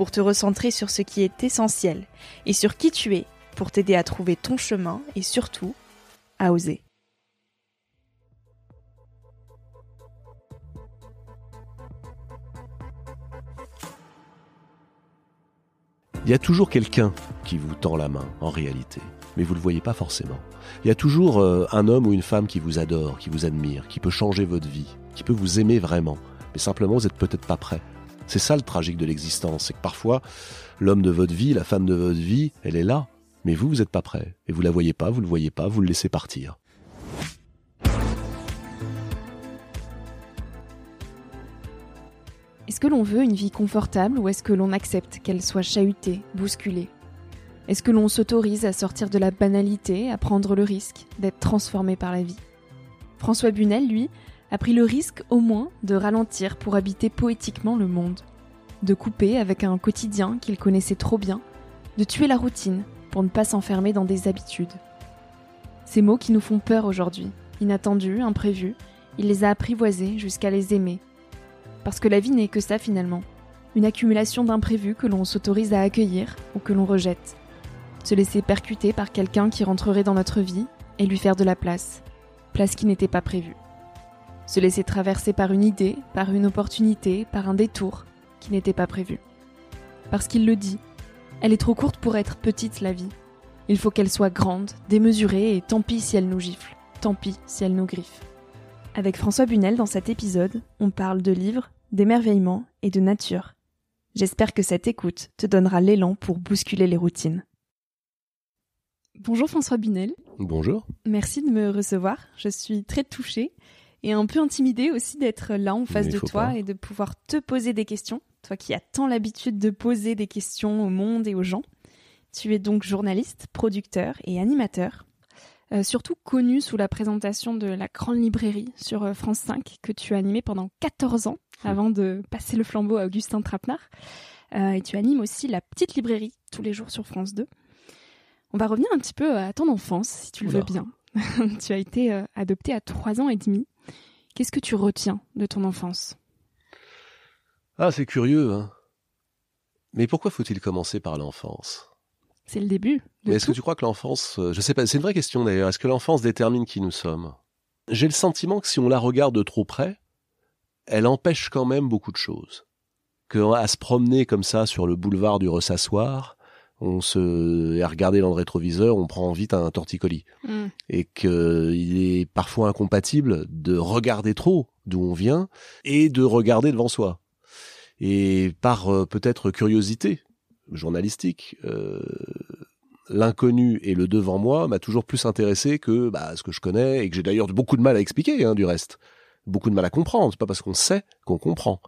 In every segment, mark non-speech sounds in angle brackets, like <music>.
pour te recentrer sur ce qui est essentiel et sur qui tu es, pour t'aider à trouver ton chemin et surtout à oser. Il y a toujours quelqu'un qui vous tend la main, en réalité, mais vous ne le voyez pas forcément. Il y a toujours euh, un homme ou une femme qui vous adore, qui vous admire, qui peut changer votre vie, qui peut vous aimer vraiment, mais simplement vous n'êtes peut-être pas prêt. C'est ça le tragique de l'existence, c'est que parfois l'homme de votre vie, la femme de votre vie, elle est là, mais vous, vous n'êtes pas prêt. Et vous la voyez pas, vous le voyez pas, vous le laissez partir. Est-ce que l'on veut une vie confortable ou est-ce que l'on accepte qu'elle soit chahutée, bousculée? Est-ce que l'on s'autorise à sortir de la banalité, à prendre le risque d'être transformé par la vie? François Bunel, lui, a pris le risque au moins de ralentir pour habiter poétiquement le monde, de couper avec un quotidien qu'il connaissait trop bien, de tuer la routine pour ne pas s'enfermer dans des habitudes. Ces mots qui nous font peur aujourd'hui, inattendus, imprévus, il les a apprivoisés jusqu'à les aimer. Parce que la vie n'est que ça finalement, une accumulation d'imprévus que l'on s'autorise à accueillir ou que l'on rejette. Se laisser percuter par quelqu'un qui rentrerait dans notre vie et lui faire de la place, place qui n'était pas prévue. Se laisser traverser par une idée, par une opportunité, par un détour qui n'était pas prévu. Parce qu'il le dit, elle est trop courte pour être petite, la vie. Il faut qu'elle soit grande, démesurée, et tant pis si elle nous gifle, tant pis si elle nous griffe. Avec François Bunel, dans cet épisode, on parle de livres, d'émerveillement et de nature. J'espère que cette écoute te donnera l'élan pour bousculer les routines. Bonjour François Bunel. Bonjour. Merci de me recevoir. Je suis très touchée et un peu intimidée aussi d'être là en face de toi pas. et de pouvoir te poser des questions. Toi qui as tant l'habitude de poser des questions au monde et aux gens. Tu es donc journaliste, producteur et animateur. Euh, surtout connu sous la présentation de la Grande Librairie sur euh, France 5 que tu as animé pendant 14 ans avant de passer le flambeau à Augustin Trapenard. Euh, et tu animes aussi la Petite Librairie tous les jours sur France 2. On va revenir un petit peu à ton enfance, si tu le veux bien. <laughs> tu as été adopté à 3 ans et demi. Qu'est-ce que tu retiens de ton enfance? Ah, c'est curieux, hein. Mais pourquoi faut-il commencer par l'enfance? C'est le début Mais est-ce que tu crois que l'enfance, euh, je sais pas, c'est une vraie question d'ailleurs, est-ce que l'enfance détermine qui nous sommes? J'ai le sentiment que si on la regarde de trop près, elle empêche quand même beaucoup de choses. Que à se promener comme ça sur le boulevard du Ressassoir, on se, et à regarder dans le rétroviseur, on prend vite un torticolis. Mm. Et qu'il est parfois incompatible de regarder trop d'où on vient et de regarder devant soi. Et par euh, peut-être curiosité journalistique, euh, l'inconnu et le devant moi m'a toujours plus intéressé que bah, ce que je connais et que j'ai d'ailleurs beaucoup de mal à expliquer hein, du reste. Beaucoup de mal à comprendre. C'est pas parce qu'on sait qu'on comprend.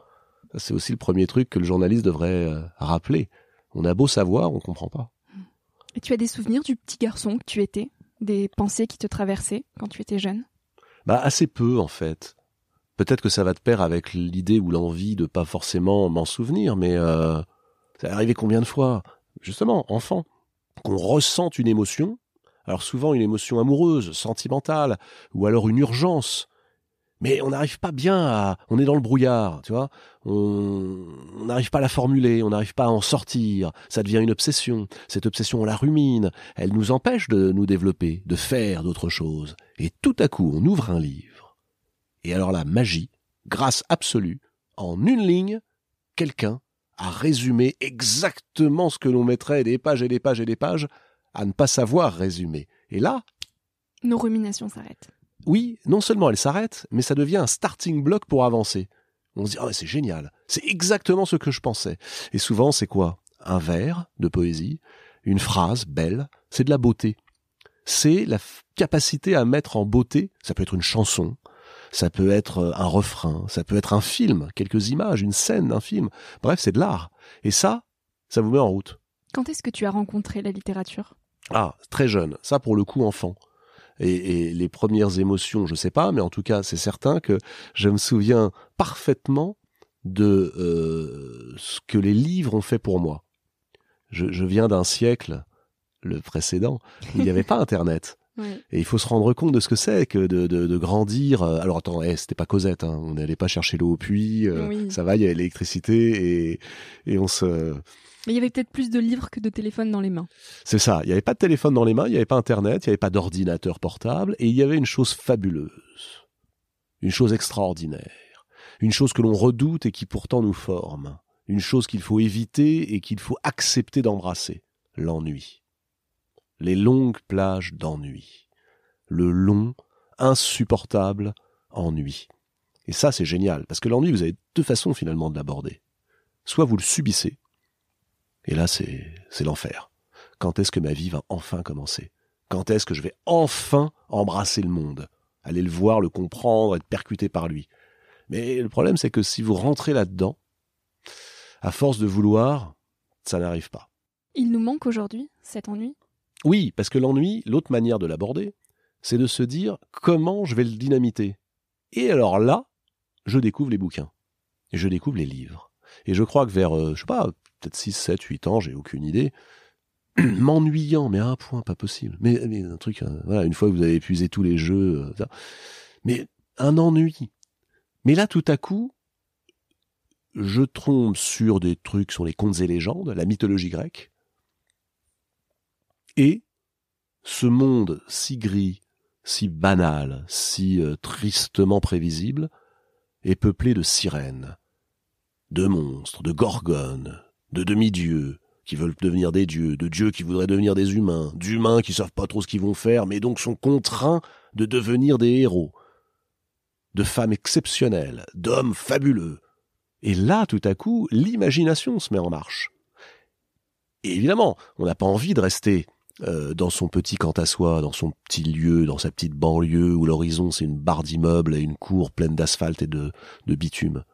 C'est aussi le premier truc que le journaliste devrait euh, rappeler. On a beau savoir, on comprend pas. Et tu as des souvenirs du petit garçon que tu étais? Des pensées qui te traversaient quand tu étais jeune? Bah assez peu en fait. Peut-être que ça va de pair avec l'idée ou l'envie de pas forcément m'en souvenir, mais euh, ça est arrivé combien de fois, justement, enfant, qu'on ressente une émotion, alors souvent une émotion amoureuse, sentimentale, ou alors une urgence, mais on n'arrive pas bien à, on est dans le brouillard, tu vois, on on n'arrive pas à la formuler, on n'arrive pas à en sortir, ça devient une obsession, cette obsession on la rumine, elle nous empêche de nous développer, de faire d'autres choses, et tout à coup on ouvre un livre, et alors la magie, grâce absolue, en une ligne, quelqu'un a résumé exactement ce que l'on mettrait des pages et des pages et des pages à ne pas savoir résumer. Et là, Nos ruminations s'arrêtent. oui, non seulement elle s'arrête, mais ça devient un starting block pour avancer. On se dit, ah c'est génial, c'est exactement ce que je pensais. Et souvent, c'est quoi? Un vers de poésie, une phrase belle, c'est de la beauté. C'est la capacité à mettre en beauté, ça peut être une chanson, ça peut être euh, un refrain, ça peut être un film, quelques images, une scène d'un film. Bref, c'est de l'art. Et ça, ça vous met en route. Quand est-ce que tu as rencontré la littérature? Ah, très jeune. Ça, pour le coup, enfant. Et, les premières émotions, je sais pas, mais en tout cas, c'est certain que je me souviens parfaitement de euh, ce que les livres ont fait pour moi. Je, viens d'un siècle, le précédent, où il n'y avait pas <laughs> Internet. Et il faut se rendre compte de ce que c'est que de, grandir. Euh, alors attends, eh, c'était pas Cosette, hein. on n'allait pas chercher l'eau au puits. Euh, ça va, il y avait l'électricité et, et on se mais il y avait peut-être plus de livres que de téléphones dans les mains. C'est ça. Il n'y avait pas de téléphone dans les mains, il n'y avait pas Internet, il n'y avait pas d'ordinateur portable, et il y avait une chose fabuleuse, une chose extraordinaire, une chose que l'on redoute et qui pourtant nous forme, une chose qu'il faut éviter et qu'il faut accepter d'embrasser, l'ennui. Les longues plages d'ennui. Le long, insupportable ennui. Et ça, c'est génial, parce que l'ennui, vous avez deux façons finalement de l'aborder. Soit vous le subissez, et là, c'est, l'enfer. Quand est-ce que ma vie va enfin commencer? Quand est-ce que je vais enfin embrasser le monde? Aller le voir, le comprendre, être percuté par lui. Mais le problème, c'est que si vous rentrez là-dedans, à force de vouloir, ça n'arrive pas. Il nous manque aujourd'hui cet ennui? Oui, parce que l'ennui, l'autre manière de l'aborder, c'est de se dire comment je vais le dynamiter. Et alors là, je découvre les bouquins. Et je découvre les livres. Et je crois que vers, euh, je sais pas, peut-être 6, 7, 8 ans, j'ai aucune idée, <clears throat> m'ennuyant, mais à un point pas possible. Mais, un truc, euh, voilà, une fois que vous avez épuisé tous les jeux, euh, mais un ennui. Mais là, tout à coup, je trompe sur des trucs sur les contes et légendes, la mythologie grecque, et ce monde si gris, si banal, si euh, tristement prévisible, est peuplé de sirènes, de monstres, de gorgones, de demi-dieux qui veulent devenir des dieux, de dieux qui voudraient devenir des humains, d'humains qui savent pas trop ce qu'ils vont faire, mais donc sont contraints de devenir des héros, de femmes exceptionnelles, d'hommes fabuleux. Et là, tout à coup, l'imagination se met en marche. Et évidemment, on n'a pas envie de rester euh, dans son petit quant à soi, dans son petit lieu, dans sa petite banlieue où l'horizon c'est une barre d'immeubles et une cour pleine d'asphalte et de, de bitume.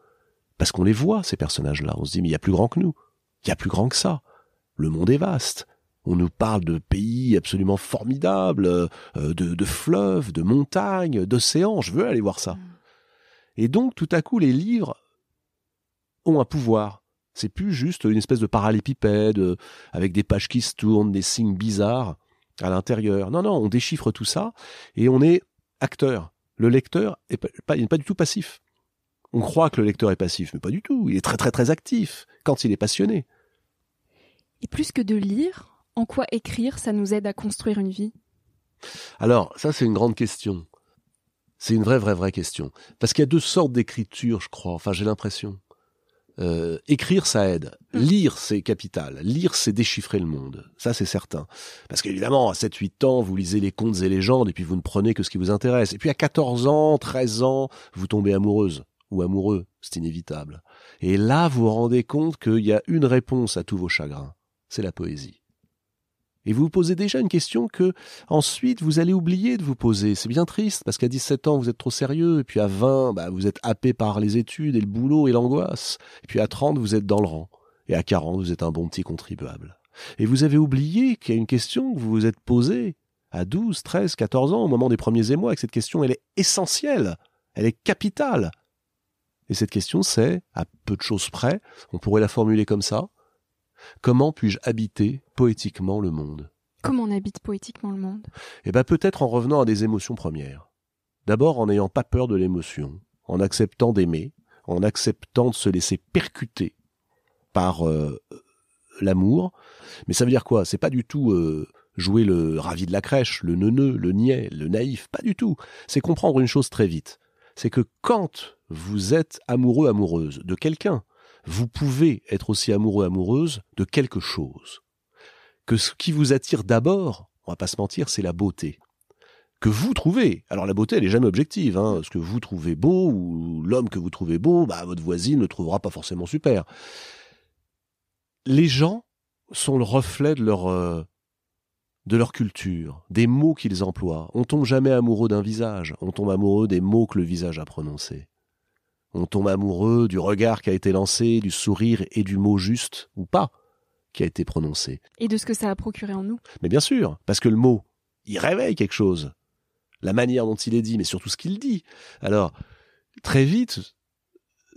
Parce qu'on les voit, ces personnages-là. On se dit, mais il y a plus grand que nous. Il y a plus grand que ça. Le monde est vaste. On nous parle de pays absolument formidables, euh, de, fleuves, de montagnes, d'océans. Je veux aller voir ça. Mm. Et donc, tout à coup, les livres ont un pouvoir. C'est plus juste une espèce de parallépipède euh, avec des pages qui se tournent, des signes bizarres à l'intérieur. Non, non, on déchiffre tout ça et on est acteur. Le lecteur n'est pas, pas du tout passif. On croit que le lecteur est passif, mais pas du tout. Il est très très très actif quand il est passionné. Et plus que de lire, en quoi écrire, ça nous aide à construire une vie? Alors, ça c'est une grande question. C'est une vraie vraie vraie question. Parce qu'il y a deux sortes d'écriture, je crois. Enfin, j'ai l'impression. Euh, écrire, ça aide. Hum. Lire, c'est capital. Lire, c'est déchiffrer le monde. Ça, c'est certain. Parce qu'évidemment, à 7-8 ans, vous lisez les contes et légendes et puis vous ne prenez que ce qui vous intéresse. Et puis à 14 ans, 13 ans, vous tombez amoureuse ou amoureux, c'est inévitable. Et là, vous vous rendez compte qu'il y a une réponse à tous vos chagrins, c'est la poésie. Et vous vous posez déjà une question que ensuite vous allez oublier de vous poser. C'est bien triste parce qu'à 17 ans vous êtes trop sérieux et puis à 20 bah, vous êtes happé par les études et le boulot et l'angoisse. Et puis à 30 vous êtes dans le rang et à 40 vous êtes un bon petit contribuable. Et vous avez oublié qu'il y a une question que vous vous êtes posée à 12, 13, 14 ans au moment des premiers émois et que cette question elle est essentielle, elle est capitale. Et cette question, c'est, à peu de choses près, on pourrait la formuler comme ça, comment puis-je habiter poétiquement le monde? Comment on habite poétiquement le monde? Eh bien peut-être en revenant à des émotions premières. D'abord en n'ayant pas peur de l'émotion, en acceptant d'aimer, en acceptant de se laisser percuter par euh, l'amour. Mais ça veut dire quoi? C'est pas du tout euh, jouer le ravi de la crèche, le neuneu, le niais, le naïf, pas du tout. C'est comprendre une chose très vite. C'est que quand vous êtes amoureux, amoureuse de quelqu'un, vous pouvez être aussi amoureux, amoureuse de quelque chose. Que ce qui vous attire d'abord, on va pas se mentir, c'est la beauté. Que vous trouvez. Alors la beauté, elle est jamais objective. Hein. Ce que vous trouvez beau ou l'homme que vous trouvez beau, bah, votre voisine ne trouvera pas forcément super. Les gens sont le reflet de leur euh, de leur culture, des mots qu'ils emploient. On tombe jamais amoureux d'un visage, on tombe amoureux des mots que le visage a prononcés. On tombe amoureux du regard qui a été lancé, du sourire et du mot juste, ou pas. qui a été prononcé. Et de ce que ça a procuré en nous. Mais bien sûr, parce que le mot, il réveille quelque chose. La manière dont il est dit, mais surtout ce qu'il dit. Alors, très vite,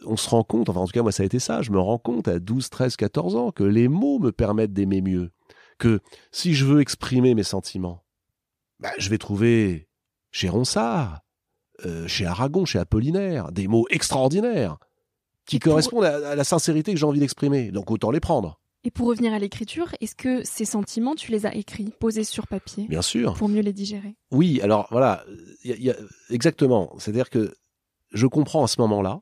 on se rend compte, enfin en tout cas moi ça a été ça, je me rends compte à 12, 13, 14 ans que les mots me permettent d'aimer mieux. Que si je veux exprimer mes sentiments, bah, je vais trouver chez Ronsard, euh, chez Aragon, chez Apollinaire, des mots extraordinaires qui correspondent à, la sincérité que j'ai envie d'exprimer. Donc autant les prendre. Et pour revenir à l'écriture, est-ce que ces sentiments, tu les as écrits, posés sur papier Bien sûr. Pour mieux les digérer? Oui, alors voilà, y a, exactement. C'est-à-dire que je comprends à ce moment-là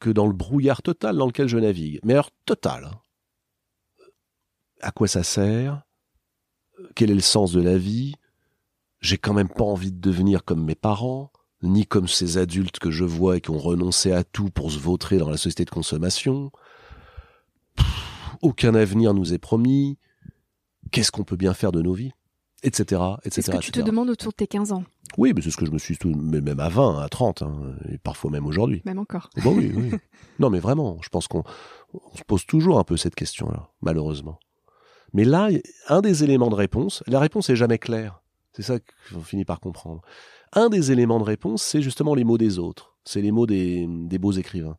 que dans le brouillard total dans lequel je navigue, mais alors total, hein, à quoi ça sert? Quel est le sens de la vie? J'ai quand même pas envie de devenir comme mes parents, ni comme ces adultes que je vois et qui ont renoncé à tout pour se vautrer dans la société de consommation. aucun avenir nous est promis. Qu'est-ce qu'on peut bien faire de nos vies? Etc. etc. C'est ce que tu te demandes autour de tes 15 ans? Oui, mais c'est ce que je me suis tout, même à 20, à 30, hein, et parfois même aujourd'hui. Même encore. Bon, oui, oui. <laughs> non, mais vraiment, je pense qu'on se pose toujours un peu cette question-là, malheureusement. Mais là, un des éléments de réponse, la réponse est jamais claire. C'est ça qu'on finit par comprendre. Un des éléments de réponse, c'est justement les mots des autres. C'est les mots des, beaux écrivains.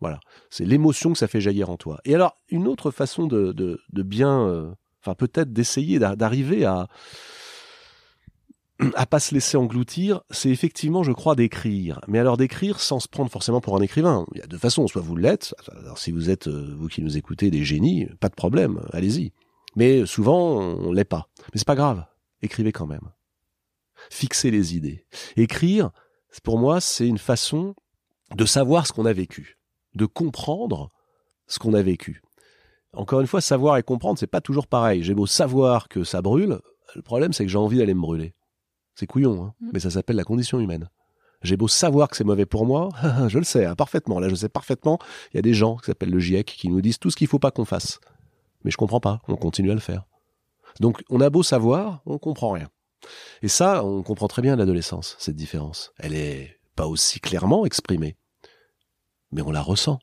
Voilà. C'est l'émotion que ça fait jaillir en toi. Et alors, une autre façon de, bien, euh, enfin, peut-être d'essayer d'arriver à, à pas se laisser engloutir, c'est effectivement, je crois, d'écrire. Mais alors d'écrire sans se prendre forcément pour un écrivain. Il y a deux façons. Soit vous l'êtes. Alors si vous êtes, euh, vous qui nous écoutez, des génies, pas de problème. Allez-y. Mais souvent, on l'est pas. Mais c'est pas grave. Écrivez quand même. Fixez les idées. Écrire, pour moi, c'est une façon de savoir ce qu'on a vécu. De comprendre ce qu'on a vécu. Encore une fois, savoir et comprendre, c'est pas toujours pareil. J'ai beau savoir que ça brûle, le problème, c'est que j'ai envie d'aller me brûler. C'est couillon, hein mm. mais ça s'appelle la condition humaine. J'ai beau savoir que c'est mauvais pour moi, <laughs> je le sais hein, parfaitement. Là, je sais parfaitement. Il y a des gens qui s'appellent le GIEC qui nous disent tout ce qu'il faut pas qu'on fasse. Mais je comprends pas. On continue à le faire. Donc, on a beau savoir, on comprend rien. Et ça, on comprend très bien à l'adolescence, cette différence. Elle est pas aussi clairement exprimée. Mais on la ressent.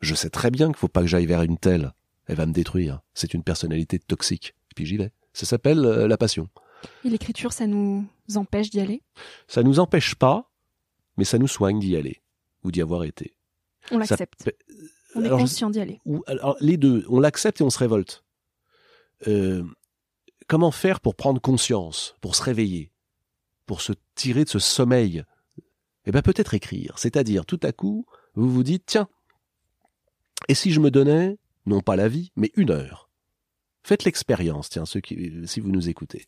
Je sais très bien qu'il faut pas que j'aille vers une telle. Elle va me détruire. C'est une personnalité toxique. Et puis j'y vais. Ça s'appelle euh, la passion. Et l'écriture, ça nous empêche d'y aller? Ça nous empêche pas, mais ça nous soigne d'y aller ou d'y avoir été. On l'accepte. On est conscient d'y aller. alors, les deux, on l'accepte et on se révolte. Euh, comment faire pour prendre conscience, pour se réveiller, pour se tirer de ce sommeil? Eh bien, peut-être écrire. C'est-à-dire, tout à coup, vous vous dites, tiens, et si je me donnais, non pas la vie, mais une heure? Faites l'expérience, tiens, ceux qui, si vous nous écoutez.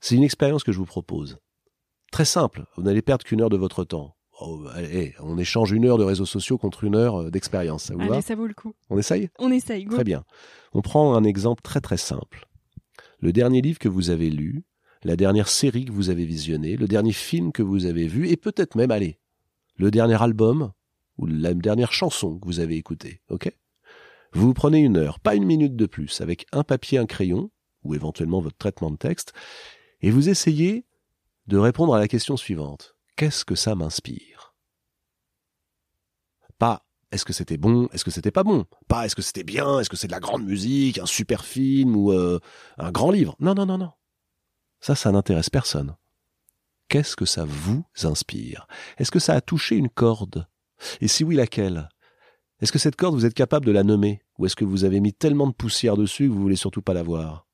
C'est une expérience que je vous propose. Très simple, vous n'allez perdre qu'une heure de votre temps. Oh, allez, on échange une heure de réseaux sociaux contre une heure euh, d'expérience. Ça vous allez, ça vaut le coup. On essaye? On essaye, go. Très bien. On prend un exemple très très simple. Le dernier livre que vous avez lu, la dernière série que vous avez visionnée, le dernier film que vous avez vu, et peut-être même, allez, le dernier album ou la dernière chanson que vous avez écoutée, ok? Vous vous prenez une heure, pas une minute de plus, avec un papier, un crayon, ou éventuellement votre traitement de texte, et vous essayez de répondre à la question suivante. Qu'est-ce que ça m'inspire? Est-ce que c'était bon, est-ce que c'était pas bon? Pas est-ce que c'était bien, est-ce que c'est de la grande musique, un super film ou euh, un grand livre? Non, non, non, non. Ça, ça n'intéresse personne. Qu'est-ce que ça vous inspire? Est-ce que ça a touché une corde? Et si oui, laquelle? Est-ce que cette corde, vous êtes capable de la nommer? Ou est-ce que vous avez mis tellement de poussière dessus que vous voulez surtout pas la voir?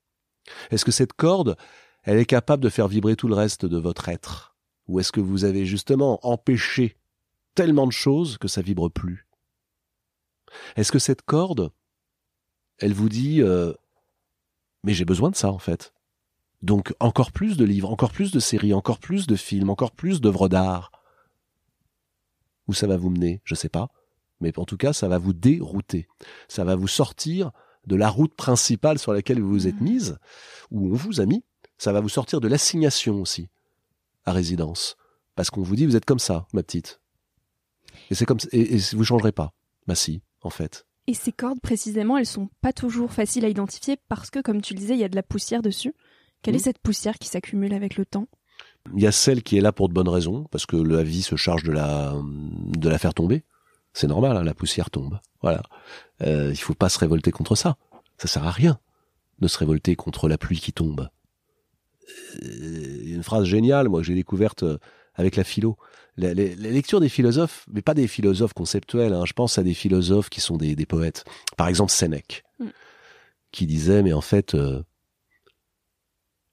Est-ce que cette corde, elle est capable de faire vibrer tout le reste de votre être? Ou est-ce que vous avez justement empêché tellement de choses que ça vibre plus? Est-ce que cette corde, elle vous dit euh, mais j'ai besoin de ça en fait. Donc encore plus de livres, encore plus de séries, encore plus de films, encore plus d'œuvres d'art. Où ça va vous mener, je sais pas, mais en tout cas ça va vous dérouter. Ça va vous sortir de la route principale sur laquelle vous vous êtes mmh. mise, où on vous a mis, ça va vous sortir de l'assignation aussi à résidence. Parce qu'on vous dit, vous êtes comme ça, ma petite. Et c'est comme et, et vous changerez pas. Bah si, en fait. Et ces cordes, précisément, elles sont pas toujours faciles à identifier parce que, comme tu le disais, il y a de la poussière dessus. Quelle est mmh. cette poussière qui s'accumule avec le temps? Il y a celle qui est là pour de bonnes raisons, parce que la vie se charge de la, de la faire tomber. C'est normal, hein, la poussière tombe. Voilà. Euh, il faut pas se révolter contre ça. Ça sert à rien de se révolter contre la pluie qui tombe. Euh, une phrase géniale, moi, que j'ai découverte euh, avec la philo. La, lecture des philosophes, mais pas des philosophes conceptuels, hein, je pense à des philosophes qui sont des, poètes. Par exemple, Sénèque, mm. qui disait, mais en fait, euh,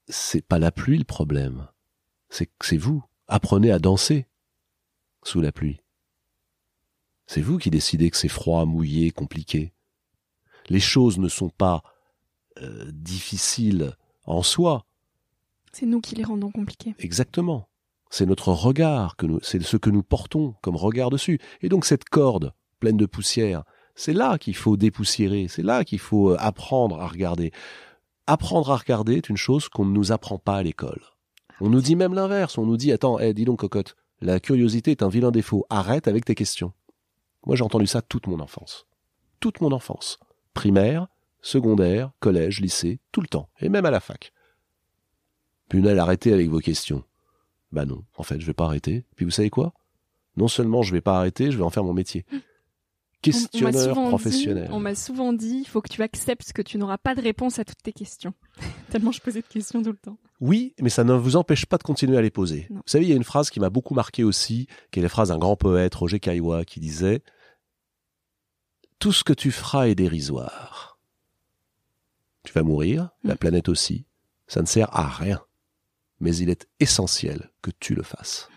c'est pas la pluie le problème, c'est c'est vous. Apprenez à danser sous la pluie. C'est vous qui décidez que c'est froid, mouillé, compliqué. Les choses ne sont pas euh, difficiles en soi. C'est nous qui les rendons compliquées. Exactement. C'est notre regard c'est ce que nous portons comme regard dessus. Et donc cette corde pleine de poussière, c'est là qu'il faut dépoussiérer, c'est là qu'il faut euh, apprendre à regarder. Apprendre à regarder est une chose qu'on ne nous apprend pas à l'école. On nous dit même l'inverse, on nous dit attends, dis donc cocotte, la curiosité est un vilain défaut, arrête avec tes questions. Moi, j'ai entendu ça toute mon enfance. Toute mon enfance. Primaire, secondaire, collège, lycée, tout le temps. Et même à la fac. Punel, arrêtez avec vos questions. Bah non, en fait, je vais pas arrêter. Puis vous savez quoi? Non seulement je vais pas arrêter, je vais en faire mon métier. Questionneur professionnel. on m'a souvent dit, il faut que tu acceptes que tu n'auras pas de réponse à toutes tes questions. <laughs> Tellement je posais de questions tout le temps. Oui, mais ça ne vous empêche pas de continuer à les poser. Vous savez, il y a une phrase qui m'a beaucoup marqué aussi, qui est la phrase d'un grand poète, Roger Caillois, qui disait Tout ce que tu feras est dérisoire. Tu vas mourir, la mm. planète aussi. Ça ne sert à rien. Mais il est essentiel que tu le fasses.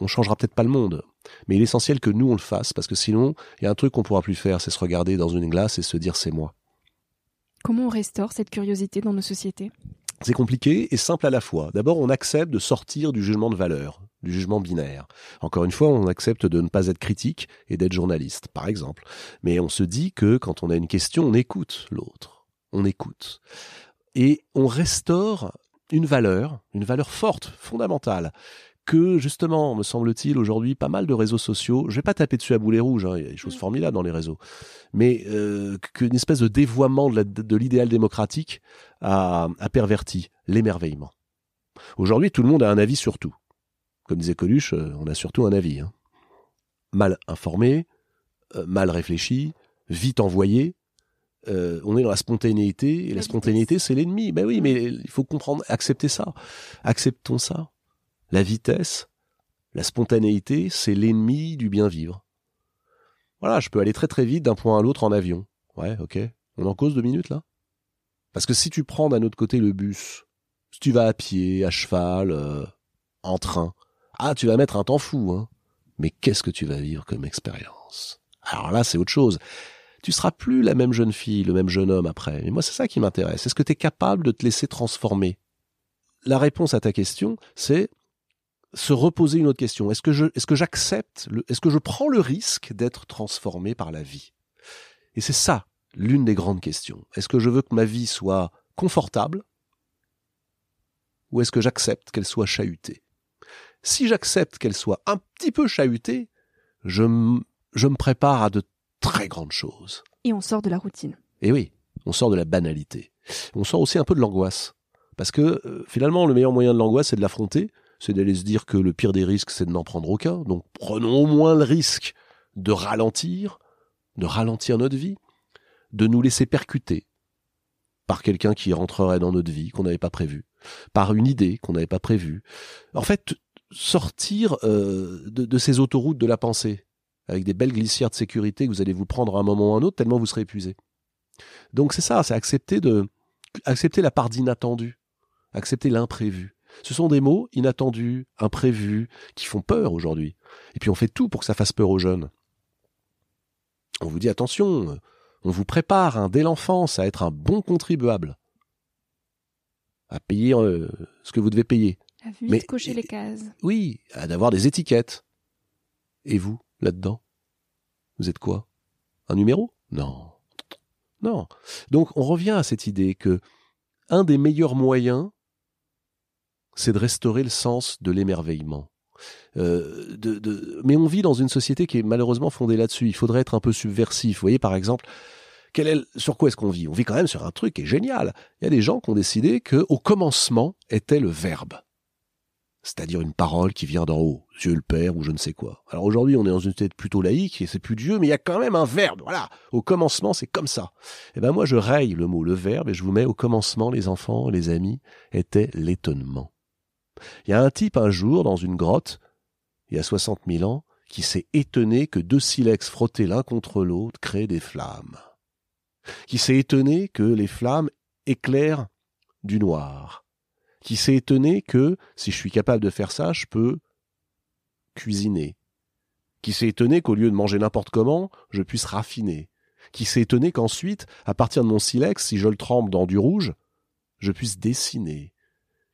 On changera peut-être pas le monde, mais il est essentiel que nous on le fasse, parce que sinon, il y a un truc qu'on pourra plus faire, c'est se regarder dans une glace et se dire c'est moi. Comment on restaure cette curiosité dans nos sociétés? C'est compliqué et simple à la fois. D'abord, on accepte de sortir du jugement de valeur, du jugement binaire. Encore une fois, on accepte de ne pas être critique et d'être journaliste, par exemple. Mais on se dit que quand on a une question, on écoute l'autre. On écoute. Et on restaure une valeur, une valeur forte, fondamentale, que justement, me semble-t-il, aujourd'hui, pas mal de réseaux sociaux, je vais pas taper dessus à boulet rouge, hein, il y a des choses mm. formidables dans les réseaux, mais euh, qu'une espèce de dévoiement de l'idéal démocratique a, perverti l'émerveillement. Aujourd'hui, tout le monde a un avis sur tout. Comme disait Coluche, euh, on a surtout un avis. Hein. Mal informé, euh, mal réfléchi, vite envoyé, on est dans la spontanéité et la spontanéité c'est l'ennemi. Ben oui, mais il faut comprendre, accepter ça. Acceptons ça. La vitesse, la spontanéité, c'est l'ennemi du bien vivre. Voilà, je peux aller très très vite d'un point à l'autre en avion. Ouais, ok. On en cause deux minutes là? Parce que si tu prends d'un autre côté le bus, si tu vas à pied, à cheval, euh, en train, ah, tu vas mettre un temps fou, hein. Mais qu'est-ce que tu vas vivre comme expérience? Alors là, c'est autre chose. Tu seras plus la même jeune fille, le même jeune homme après. Et moi, c'est ça qui m'intéresse. Est-ce que tu es capable de te laisser transformer? La réponse à ta question, c'est se reposer une autre question. Est-ce que je, j'accepte, est-ce que je prends le risque d'être transformé par la vie? Et c'est ça l'une des grandes questions. Est-ce que je veux que ma vie soit confortable ou est-ce que j'accepte qu'elle soit chahutée? Si j'accepte qu'elle soit un petit peu chahutée, je, je me prépare à de très grandes choses. Et on sort de la routine. Et oui, on sort de la banalité. On sort aussi un peu de l'angoisse. Parce que euh, finalement, le meilleur moyen de l'angoisse, c'est de l'affronter c'est d'aller se dire que le pire des risques, c'est de n'en prendre aucun. Donc prenons au moins le risque de ralentir, de ralentir notre vie, de nous laisser percuter par quelqu'un qui rentrerait dans notre vie qu'on n'avait pas prévu, par une idée qu'on n'avait pas prévue. En fait, sortir euh, de, ces autoroutes de la pensée, avec des belles glissières de sécurité que vous allez vous prendre à un moment ou à un autre, tellement vous serez épuisé. Donc c'est ça, c'est accepter de accepter la part d'inattendu, accepter l'imprévu. Ce sont des mots inattendus, imprévus, qui font peur aujourd'hui. Et puis on fait tout pour que ça fasse peur aux jeunes. On vous dit attention, on vous prépare hein, dès l'enfance à être un bon contribuable, à payer euh, ce que vous devez payer. À Mais, cocher les cases. Oui, à d'avoir des étiquettes. Et vous, là-dedans Vous êtes quoi? Un numéro? Non. Non. Donc on revient à cette idée que un des meilleurs moyens c'est de restaurer le sens de l'émerveillement. Euh, Mais on vit dans une société qui est malheureusement fondée là-dessus. Il faudrait être un peu subversif. Vous voyez, par exemple, sur quoi est-ce qu'on vit? On vit quand même sur un truc qui est génial. Il y a des gens qui ont décidé que au commencement était le verbe. C'est-à-dire une parole qui vient d'en haut, Dieu le Père ou je ne sais quoi. Alors aujourd'hui, on est dans une tête plutôt laïque et c'est plus Dieu, mais il y a quand même un verbe. Voilà, au commencement, c'est comme ça. Et eh ben moi, je raye le mot, le verbe, et je vous mets au commencement, les enfants, les amis, était l'étonnement. Il y a un type un jour dans une grotte, il y a soixante mille ans, qui s'est étonné que deux silex frottés l'un contre l'autre créent des flammes. Qui s'est étonné que les flammes éclairent du noir qui s'est étonné que, si je suis capable de faire ça, je peux cuisiner, qui s'est étonné qu'au lieu de manger n'importe comment, je puisse raffiner, qui s'est étonné qu'ensuite, à partir de mon silex, si je le trempe dans du rouge, je puisse dessiner,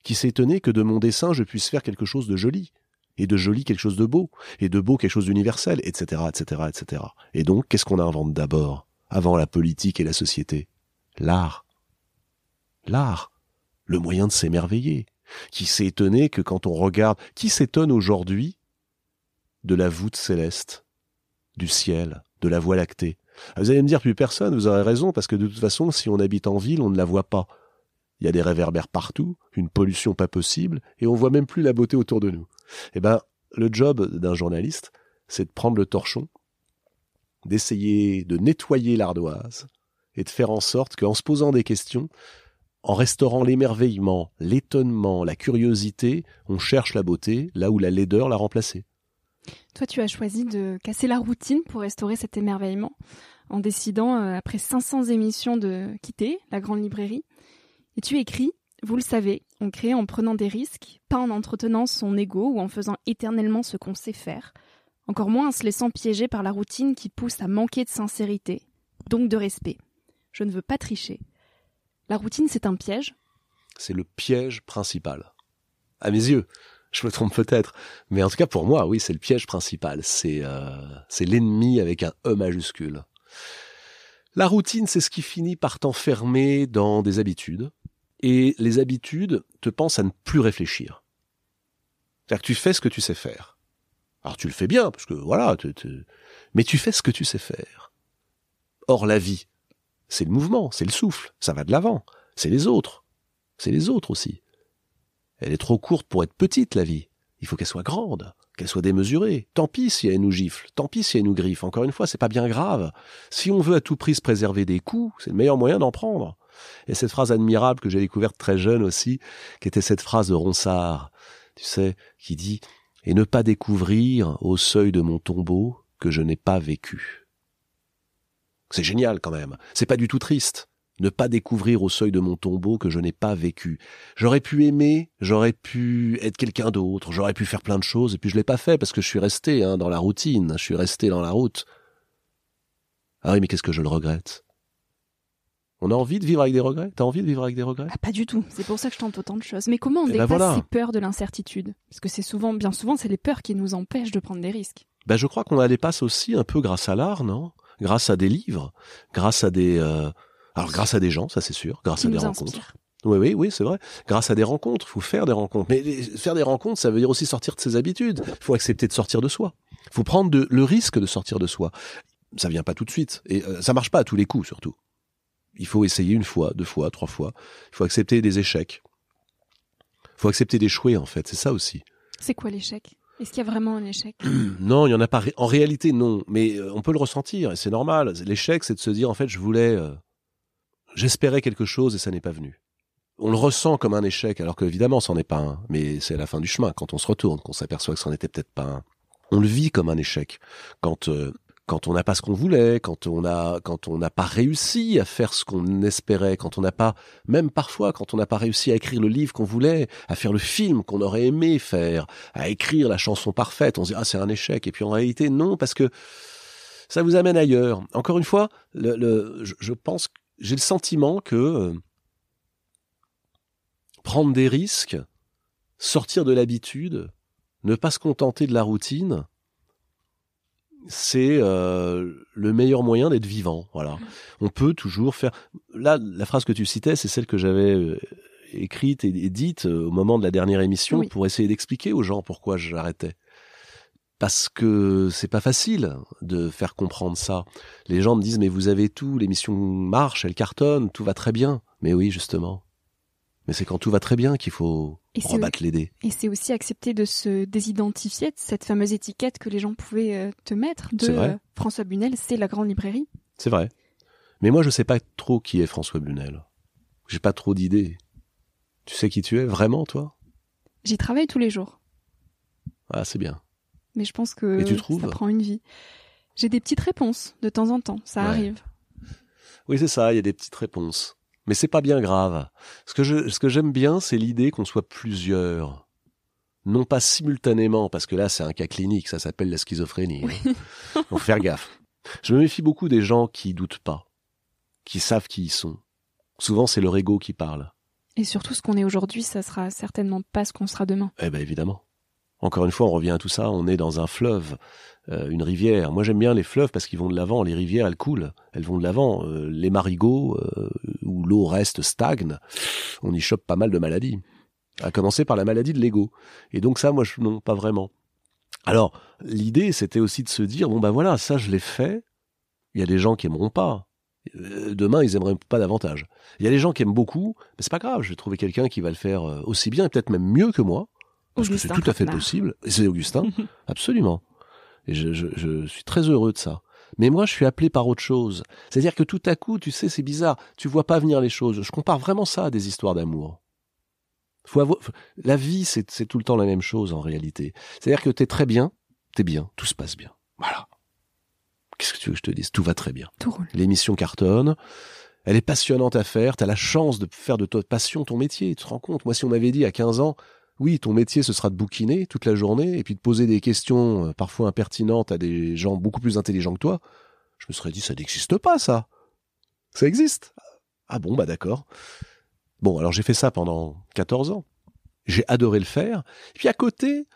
qui s'est étonné que de mon dessin, je puisse faire quelque chose de joli, et de joli quelque chose de beau, et de beau quelque chose d'universel, etc., etc., etc. Et donc, qu'est-ce qu'on invente d'abord, avant la politique et la société? L'art. L'art le moyen de s'émerveiller, qui s'est étonné que quand on regarde, qui s'étonne aujourd'hui de la voûte céleste, du ciel, de la voie lactée ah, Vous allez me dire plus personne, vous aurez raison, parce que de toute façon, si on habite en ville, on ne la voit pas. Il y a des réverbères partout, une pollution pas possible, et on voit même plus la beauté autour de nous. Eh ben, le job d'un journaliste, c'est de prendre le torchon, d'essayer de nettoyer l'ardoise, et de faire en sorte qu'en se posant des questions, en restaurant l'émerveillement, l'étonnement, la curiosité, on cherche la beauté là où la laideur l'a remplacée. Toi, tu as choisi de casser la routine pour restaurer cet émerveillement, en décidant, euh, après 500 émissions, de quitter la grande librairie. Et tu écris, vous le savez, on crée en prenant des risques, pas en entretenant son ego ou en faisant éternellement ce qu'on sait faire, encore moins en se laissant piéger par la routine qui pousse à manquer de sincérité, donc de respect. Je ne veux pas tricher. La routine, c'est un piège? C'est le piège principal. À mes yeux. Je me trompe peut-être. Mais en tout cas, pour moi, oui, c'est le piège principal. C'est euh, l'ennemi avec un E majuscule. La routine, c'est ce qui finit par t'enfermer dans des habitudes. Et les habitudes te pensent à ne plus réfléchir. C'est-à-dire que tu fais ce que tu sais faire. Alors tu le fais bien, parce que voilà, mais tu fais ce que tu sais faire. Or la vie, c'est le mouvement, c'est le souffle, ça va de l'avant. C'est les autres. C'est les autres aussi. Elle est trop courte pour être petite, la vie. Il faut qu'elle soit grande, qu'elle soit démesurée. Tant pis si elle nous gifle, tant pis si elle nous griffe. Encore une fois, c'est pas bien grave. Si on veut à tout prix se préserver des coups, c'est le meilleur moyen d'en prendre. Et cette phrase admirable que j'ai découverte très jeune aussi, qui était cette phrase de Ronsard, tu sais, qui dit « Et ne pas découvrir au seuil de mon tombeau que je n'ai pas vécu ». C'est génial quand même. C'est pas du tout triste. Ne pas découvrir au seuil de mon tombeau que je n'ai pas vécu. J'aurais pu aimer, j'aurais pu être quelqu'un d'autre, j'aurais pu faire plein de choses, et puis je l'ai pas fait parce que je suis resté hein, dans la routine, je suis resté dans la route. Ah oui, mais qu'est-ce que je le regrette? On a envie de vivre avec des regrets? T'as envie de vivre avec des regrets? Ah, Pas du tout. C'est pour ça que je tente autant de choses. Mais comment on eh ben dépasse ces peurs de l'incertitude? Parce que c'est souvent, bien souvent, c'est les peurs qui nous empêchent de prendre des risques. Ben, je crois qu'on la dépasse aussi un peu grâce à l'art, non? Grâce à des livres, grâce à des, euh, alors grâce à des gens, ça c'est sûr, grâce à des rencontres. Oui, oui, oui, c'est vrai. Grâce à des rencontres, il faut faire des rencontres. Mais faire des rencontres, ça veut dire aussi sortir de ses habitudes. Il faut accepter de sortir de soi. Il faut prendre le risque de sortir de soi. Ça vient pas tout de suite. Et euh, ça marche pas à tous les coups, surtout. Il faut essayer une fois, deux fois, trois fois. Il faut accepter des échecs. Il faut accepter d'échouer, en fait. C'est ça aussi. C'est quoi l'échec? Est-ce qu'il y a vraiment un échec? <clears throat> Non, il y en a pas. En réalité, non. Mais euh, on peut le ressentir et c'est normal. L'échec, c'est de se dire en fait, je voulais, euh, j'espérais quelque chose et ça n'est pas venu. On le ressent comme un échec, alors qu'évidemment, c'en est pas un. Mais c'est à la fin du chemin, quand on se retourne, qu'on s'aperçoit que c'en était peut-être pas un. On le vit comme un échec. Quand euh, quand on n'a pas ce qu'on voulait, quand on n'a pas réussi à faire ce qu'on espérait, quand on n'a pas, même parfois, quand on n'a pas réussi à écrire le livre qu'on voulait, à faire le film qu'on aurait aimé faire, à écrire la chanson parfaite, on se dit ah c'est un échec. Et puis en réalité non parce que ça vous amène ailleurs. Encore une fois, je, pense, j'ai le sentiment que euh, prendre des risques, sortir de l'habitude, ne pas se contenter de la routine, c'est euh, le meilleur moyen d'être vivant. Voilà. Mm. On peut toujours faire. Là, la phrase que tu citais, c'est celle que j'avais euh, écrite et, dite euh, au moment de la dernière émission pour essayer d'expliquer aux gens pourquoi j'arrêtais. Parce que c'est pas facile de faire comprendre ça. Les gens me disent mais vous avez tout, l'émission marche, elle cartonne, tout va très bien. Mais oui, justement. Mais c'est quand tout va très bien qu'il faut Et rebattre les dés. Et c'est aussi accepter de se désidentifier de cette fameuse étiquette que les gens pouvaient euh, te mettre de C'est vrai. euh, François Bunel, c'est la grande librairie. C'est vrai. Mais moi, je sais pas trop qui est François Bunel. J'ai pas trop d'idées. Tu sais qui tu es vraiment, toi? J'y travaille tous les jours, Ah, c'est bien. mais je pense que Et tu trouves? ça prend une vie. J'ai des petites réponses de temps en temps, ça Ouais. arrive. Oui, c'est ça. Il y a des petites réponses. Mais c'est pas bien grave. Ce que je, ce que j'aime bien, c'est l'idée qu'on soit plusieurs. Non pas simultanément, parce que là, c'est un cas clinique. Ça s'appelle la schizophrénie. hein. <laughs> Faut faire gaffe. Je me méfie beaucoup des gens qui doutent pas, qui savent qui ils sont. Souvent, c'est leur ego qui parle. Et surtout, ce qu'on est aujourd'hui, ça sera certainement pas ce qu'on sera demain. Eh ben évidemment. Encore une fois, on revient à tout ça. On est dans un fleuve, euh, une rivière. Moi, j'aime bien les fleuves parce qu'ils vont de l'avant. Les rivières, elles coulent, elles vont de l'avant. Euh, les marigots, euh, où l'eau reste stagne, on y chope pas mal de maladies. À commencer par la maladie de l'ego. Et donc ça, moi, je, non, pas vraiment. Alors, l'idée, c'était aussi de se dire bon ben voilà, ça, je l'ai fait. Il y a des gens qui aimeront pas. Demain, ils aimeraient pas davantage. Il y a des gens qui aiment beaucoup, mais c'est pas grave. Je vais trouver quelqu'un qui va le faire aussi bien et peut-être même mieux que moi. Parce que c'est tout à fait Trapenard. possible. C'est Augustin, <laughs> absolument. Et je, je, je suis très heureux de ça. Mais moi, je suis appelé par autre chose. C'est-à-dire que tout à coup, tu sais, c'est bizarre. Tu vois pas venir les choses. Je compare vraiment ça à des histoires d'amour. Faut avoir... La vie, c'est c'est tout le temps la même chose en réalité. C'est-à-dire que t'es très bien, t'es bien, tout se passe bien. Voilà. Qu'est-ce que tu veux que je te dise? Tout va très bien. Tout roule. L'émission cartonne. Elle est passionnante à faire. Tu as la chance de faire de ta passion ton métier. Tu te rends compte? Moi, si on m'avait dit à 15 ans, oui, ton métier, ce sera de bouquiner toute la journée et puis de poser des questions euh, parfois impertinentes à des gens beaucoup plus intelligents que toi, je me serais dit, ça n'existe pas, ça. Ça existe. Ah bon, bah d'accord. Bon, alors j'ai fait ça pendant 14 ans. J'ai adoré le faire. Puis à côté,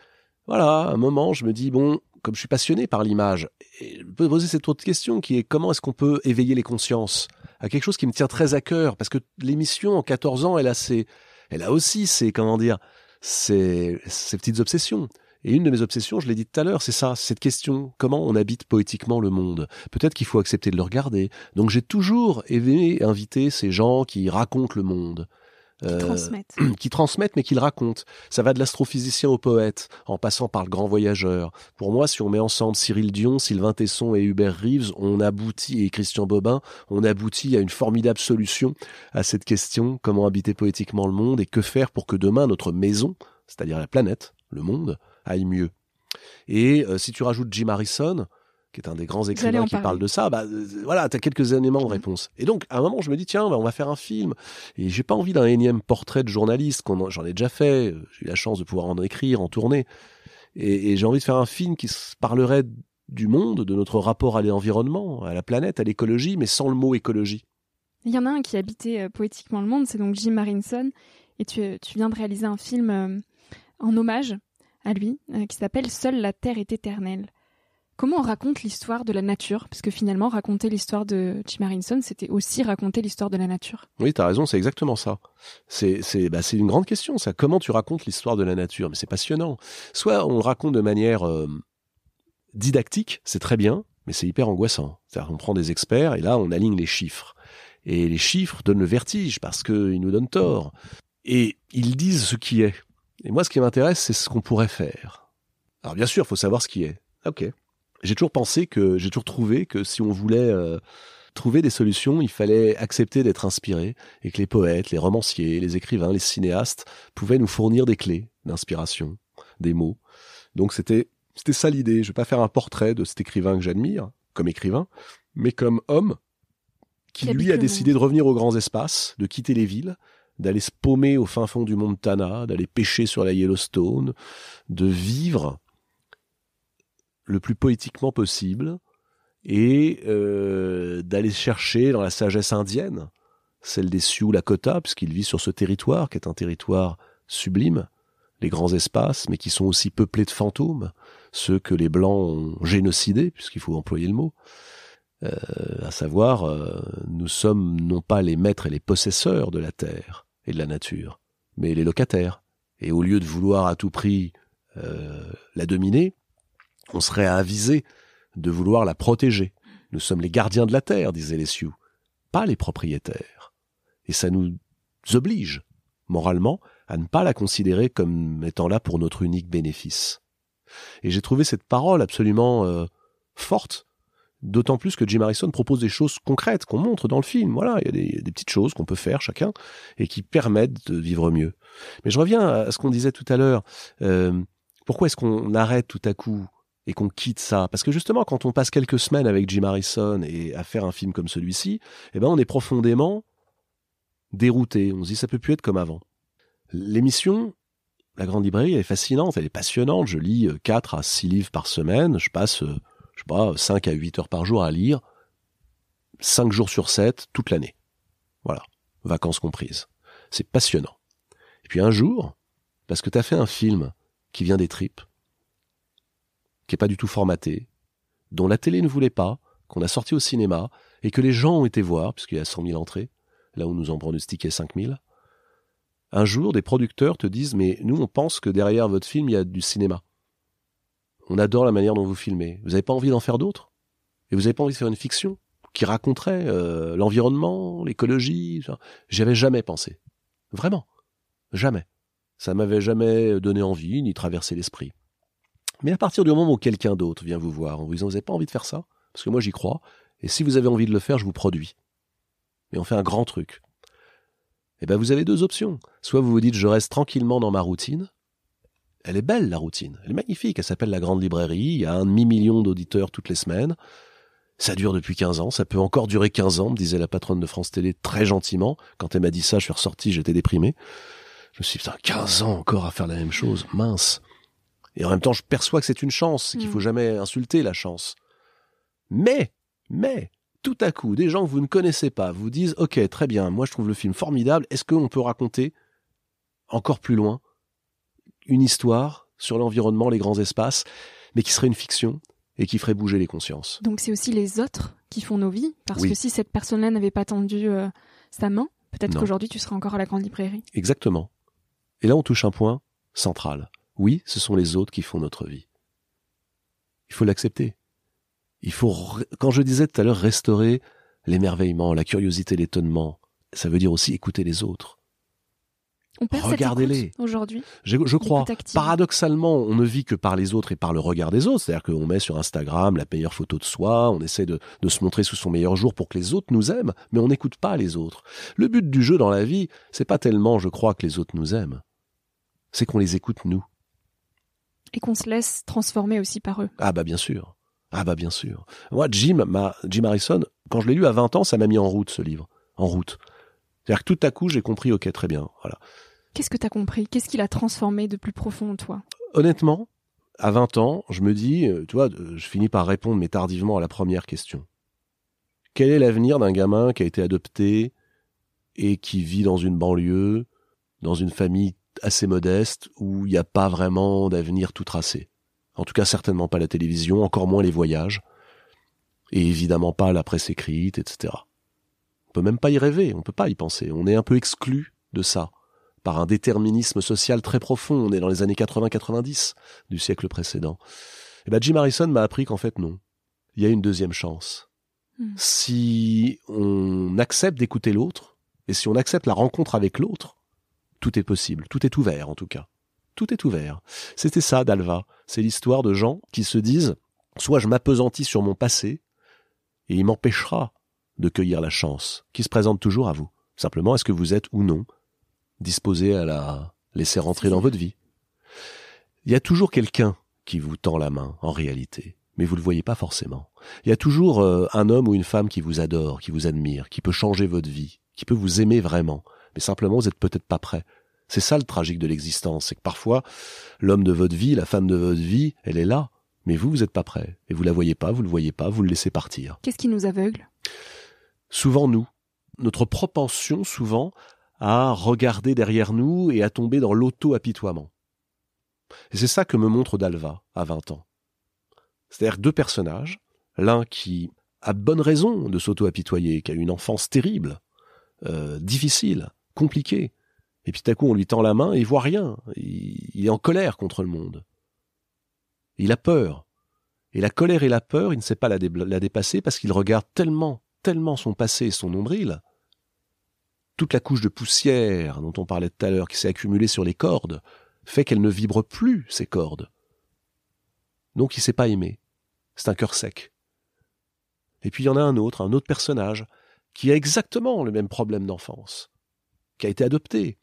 voilà, à un moment, je me dis, bon, comme je suis passionné par l'image, je peux poser cette autre question qui est comment est-ce qu'on peut éveiller les consciences à quelque chose qui me tient très à cœur? Parce que l'émission en 14 ans elle a ses, elle a aussi ses comment dire ses petites obsessions. Et une de mes obsessions je l'ai dit tout à l'heure c'est ça cette question comment on habite poétiquement le monde? Peut-être qu'il faut accepter de le regarder. Donc j'ai toujours aimé inviter ces gens qui racontent le monde Qui Euh, transmettent. <clears throat> qui transmettent mais qui le racontent. Ça va de l'astrophysicien au poète, en passant par le grand voyageur. Pour moi, si on met ensemble Cyril Dion, Sylvain Tesson et Hubert Reeves, on aboutit, et Christian Bobin, on aboutit à une formidable solution à cette question, comment habiter poétiquement le monde et que faire pour que demain notre maison, c'est-à-dire la planète, le monde, aille mieux? Et euh, si tu rajoutes Jim Harrison, qui est un des grands écrivains qui parle de ça, bah euh, voilà, t'as quelques éléments de réponse. Et donc, à un moment, je me dis, tiens, bah, on va faire un film. Et j'ai pas envie d'un énième portrait de journaliste, qu'on en- j'en ai déjà fait, euh, j'ai eu la chance de pouvoir en écrire, en tourner. Et, et j'ai envie de faire un film qui parlerait du monde, de notre rapport à l'environnement, à la planète, à l'écologie, mais sans le mot écologie. Il y en a un qui habitait euh, poétiquement le monde, c'est donc Jim Harrison. Et tu, tu viens de réaliser un film euh, en hommage à lui, euh, qui s'appelle Seule la Terre est éternelle. Comment on raconte l'histoire de la nature? Parce que finalement, raconter l'histoire de Jim Harrison, c'était aussi raconter l'histoire de la nature. Oui, t'as raison, c'est exactement ça. Bah, c'est une grande question, ça. Comment tu racontes l'histoire de la nature? Mais c'est passionnant. Soit on le raconte de manière euh, didactique, c'est très bien, mais c'est hyper angoissant. C'est-à-dire on prend des experts et là on aligne les chiffres. Et les chiffres donnent le vertige parce qu'ils nous donnent tort. Et ils disent ce qui est. Et moi, ce qui m'intéresse, c'est ce qu'on pourrait faire. Alors bien sûr, il faut savoir ce qui est. Ok. J'ai toujours pensé que, j'ai toujours trouvé que si on voulait euh, trouver des solutions, il fallait accepter d'être inspiré et que les poètes, les romanciers, les écrivains, les cinéastes pouvaient nous fournir des clés d'inspiration, des mots. Donc c'était c'était ça l'idée. Je vais pas faire un portrait de cet écrivain que j'admire comme écrivain, mais comme homme qui lui a décidé de revenir aux grands espaces, de quitter les villes, d'aller se paumer au fin fond du Montana, d'aller pêcher sur la Yellowstone, de vivre le plus poétiquement possible et euh, d'aller chercher dans la sagesse indienne, celle des Sioux Lakota, puisqu'il vit sur ce territoire qui est un territoire sublime, les grands espaces, mais qui sont aussi peuplés de fantômes, ceux que les Blancs ont génocidés, puisqu'il faut employer le mot. Euh, à savoir, euh, nous sommes non pas les maîtres et les possesseurs de la terre et de la nature, mais les locataires. Et au lieu de vouloir à tout prix la dominer, on serait avisé de vouloir la protéger. Nous sommes les gardiens de la terre, disaient les Sioux, pas les propriétaires. Et ça nous oblige, moralement, à ne pas la considérer comme étant là pour notre unique bénéfice. Et j'ai trouvé cette parole absolument euh, forte, d'autant plus que Jim Harrison propose des choses concrètes qu'on montre dans le film. Voilà, il y a des, petites choses qu'on peut faire chacun et qui permettent de vivre mieux. Mais je reviens à ce qu'on disait tout à l'heure. Euh, pourquoi est-ce qu'on arrête tout à coup et qu'on quitte ça Parce que justement, quand on passe quelques semaines avec Jim Harrison et à faire un film comme celui-ci, eh ben on est profondément dérouté. On se dit ça peut plus être comme avant. L'émission, la grande librairie, elle est fascinante, elle est passionnante. Je lis 4 euh, à 6 livres par semaine. Je passe, euh, je sais pas, 5 à 8 heures par jour à lire. 5 jours sur 7, toute l'année. Voilà. Vacances comprises. C'est passionnant. Et puis un jour, parce que tu as fait un film qui vient des tripes, qui est pas du tout formaté, dont la télé ne voulait pas, qu'on a sorti au cinéma, et que les gens ont été voir, puisqu'il y a 100 000 entrées, là où nous en pronostiquait 5 000, un jour, des producteurs te disent Mais nous, on pense que derrière votre film, il y a du cinéma. On adore la manière dont vous filmez. Vous n'avez pas envie d'en faire d'autres? Et vous n'avez pas envie de faire une fiction qui raconterait euh, l'environnement, l'écologie J'y avais jamais pensé. Vraiment. Jamais. Ça m'avait jamais donné envie, ni traversé l'esprit. Mais à partir du moment où quelqu'un d'autre vient vous voir en vous disant Vous n'avez pas envie de faire ça? Parce que moi, j'y crois. Et si vous avez envie de le faire, je vous produis. Mais on fait un grand truc eh ben vous avez deux options. Soit vous vous dites je reste tranquillement dans ma routine. Elle est belle la routine, elle est magnifique, elle s'appelle la grande librairie, il y a un demi-million d'auditeurs toutes les semaines. Ça dure depuis 15 ans, ça peut encore durer 15 ans, me disait la patronne de France Télé très gentiment. Quand elle m'a dit ça, je suis ressorti, j'étais déprimé. Je me suis dit, putain, 15 ans encore à faire la même chose, mince. Et en même temps, je perçois que c'est une chance, qu'il mm. faut jamais insulter la chance. Mais, mais, tout à coup, des gens que vous ne connaissez pas vous disent Ok, très bien, moi je trouve le film formidable, est-ce qu'on peut raconter encore plus loin une histoire sur l'environnement, les grands espaces, mais qui serait une fiction et qui ferait bouger les consciences? Donc c'est aussi les autres qui font nos vies, parce que si cette personne-là n'avait pas tendu euh, sa main, peut-être qu'aujourd'hui tu serais encore à la grande librairie. Exactement. Et là on touche un point central. Oui, ce sont les autres qui font notre vie. Il faut l'accepter. Il faut, quand je disais tout à l'heure, restaurer l'émerveillement, la curiosité, l'étonnement, ça veut dire aussi écouter les autres. Regardez-les. Aujourd'hui. Je, je crois. Paradoxalement, on ne vit que par les autres et par le regard des autres. C'est-à-dire qu'on met sur Instagram la meilleure photo de soi, on essaie de, de, se montrer sous son meilleur jour pour que les autres nous aiment, mais on n'écoute pas les autres. Le but du jeu dans la vie, c'est pas tellement, je crois, que les autres nous aiment. C'est qu'on les écoute nous. Et qu'on se laisse transformer aussi par eux. Ah bah bien sûr. Ah bah bien sûr. Moi, Jim, ma, Jim Harrison, quand je l'ai lu à 20 ans, ça m'a mis en route ce livre. En route. C'est-à-dire que tout à coup, j'ai compris, ok, très bien. Voilà. Qu'est-ce que tu as compris? Qu'est-ce qu'il a transformé de plus profond en toi? Honnêtement, à 20 ans, je me dis, euh, tu vois, euh, je finis par répondre, mais tardivement, à la première question. Quel est l'avenir d'un gamin qui a été adopté et qui vit dans une banlieue, dans une famille assez modeste, où il n'y a pas vraiment d'avenir tout tracé en tout cas, certainement pas la télévision, encore moins les voyages. Et évidemment pas la presse écrite, etc. On peut même pas y rêver, on peut pas y penser. On est un peu exclu de ça par un déterminisme social très profond. On est dans les années 80-90 du siècle précédent. Et eh ben Jim Harrison m'a appris qu'en fait non. Il y a une deuxième chance. Hmm. Si on accepte d'écouter l'autre, et si on accepte la rencontre avec l'autre, tout est possible, tout est ouvert en tout cas tout est ouvert. C'était ça d'Alva. C'est l'histoire de gens qui se disent soit je m'apesantis sur mon passé, et il m'empêchera de cueillir la chance qui se présente toujours à vous. Simplement, est-ce que vous êtes ou non disposé à la laisser rentrer dans votre vie? Il y a toujours quelqu'un qui vous tend la main, en réalité, mais vous ne le voyez pas forcément. Il y a toujours euh, un homme ou une femme qui vous adore, qui vous admire, qui peut changer votre vie, qui peut vous aimer vraiment, mais simplement vous n'êtes peut-être pas prêt c'est ça le tragique de l'existence, c'est que parfois, l'homme de votre vie, la femme de votre vie, elle est là, mais vous, vous n'êtes pas prêt. Et vous la voyez pas, vous le voyez pas, vous le laissez partir. Qu'est-ce qui nous aveugle? Souvent nous. Notre propension, souvent, à regarder derrière nous et à tomber dans l'auto-apitoiement. Et c'est ça que me montre Dalva, à 20 ans. C'est-à-dire deux personnages, l'un qui a bonne raison de s'auto-apitoyer, qui a une enfance terrible, euh, difficile, compliquée, et puis tout à coup, on lui tend la main et il voit rien. Il, est en colère contre le monde. Il a peur. Et la colère et la peur, il ne sait pas la, dépasser parce qu'il regarde tellement, tellement son passé et son nombril. toute la couche de poussière dont on parlait tout à l'heure qui s'est accumulée sur les cordes fait qu'elles ne vibrent plus, ces cordes. Donc il s'est pas aimé. C'est un cœur sec. Et puis il y en a un autre, un autre personnage, qui a exactement le même problème d'enfance, qui a été adopté,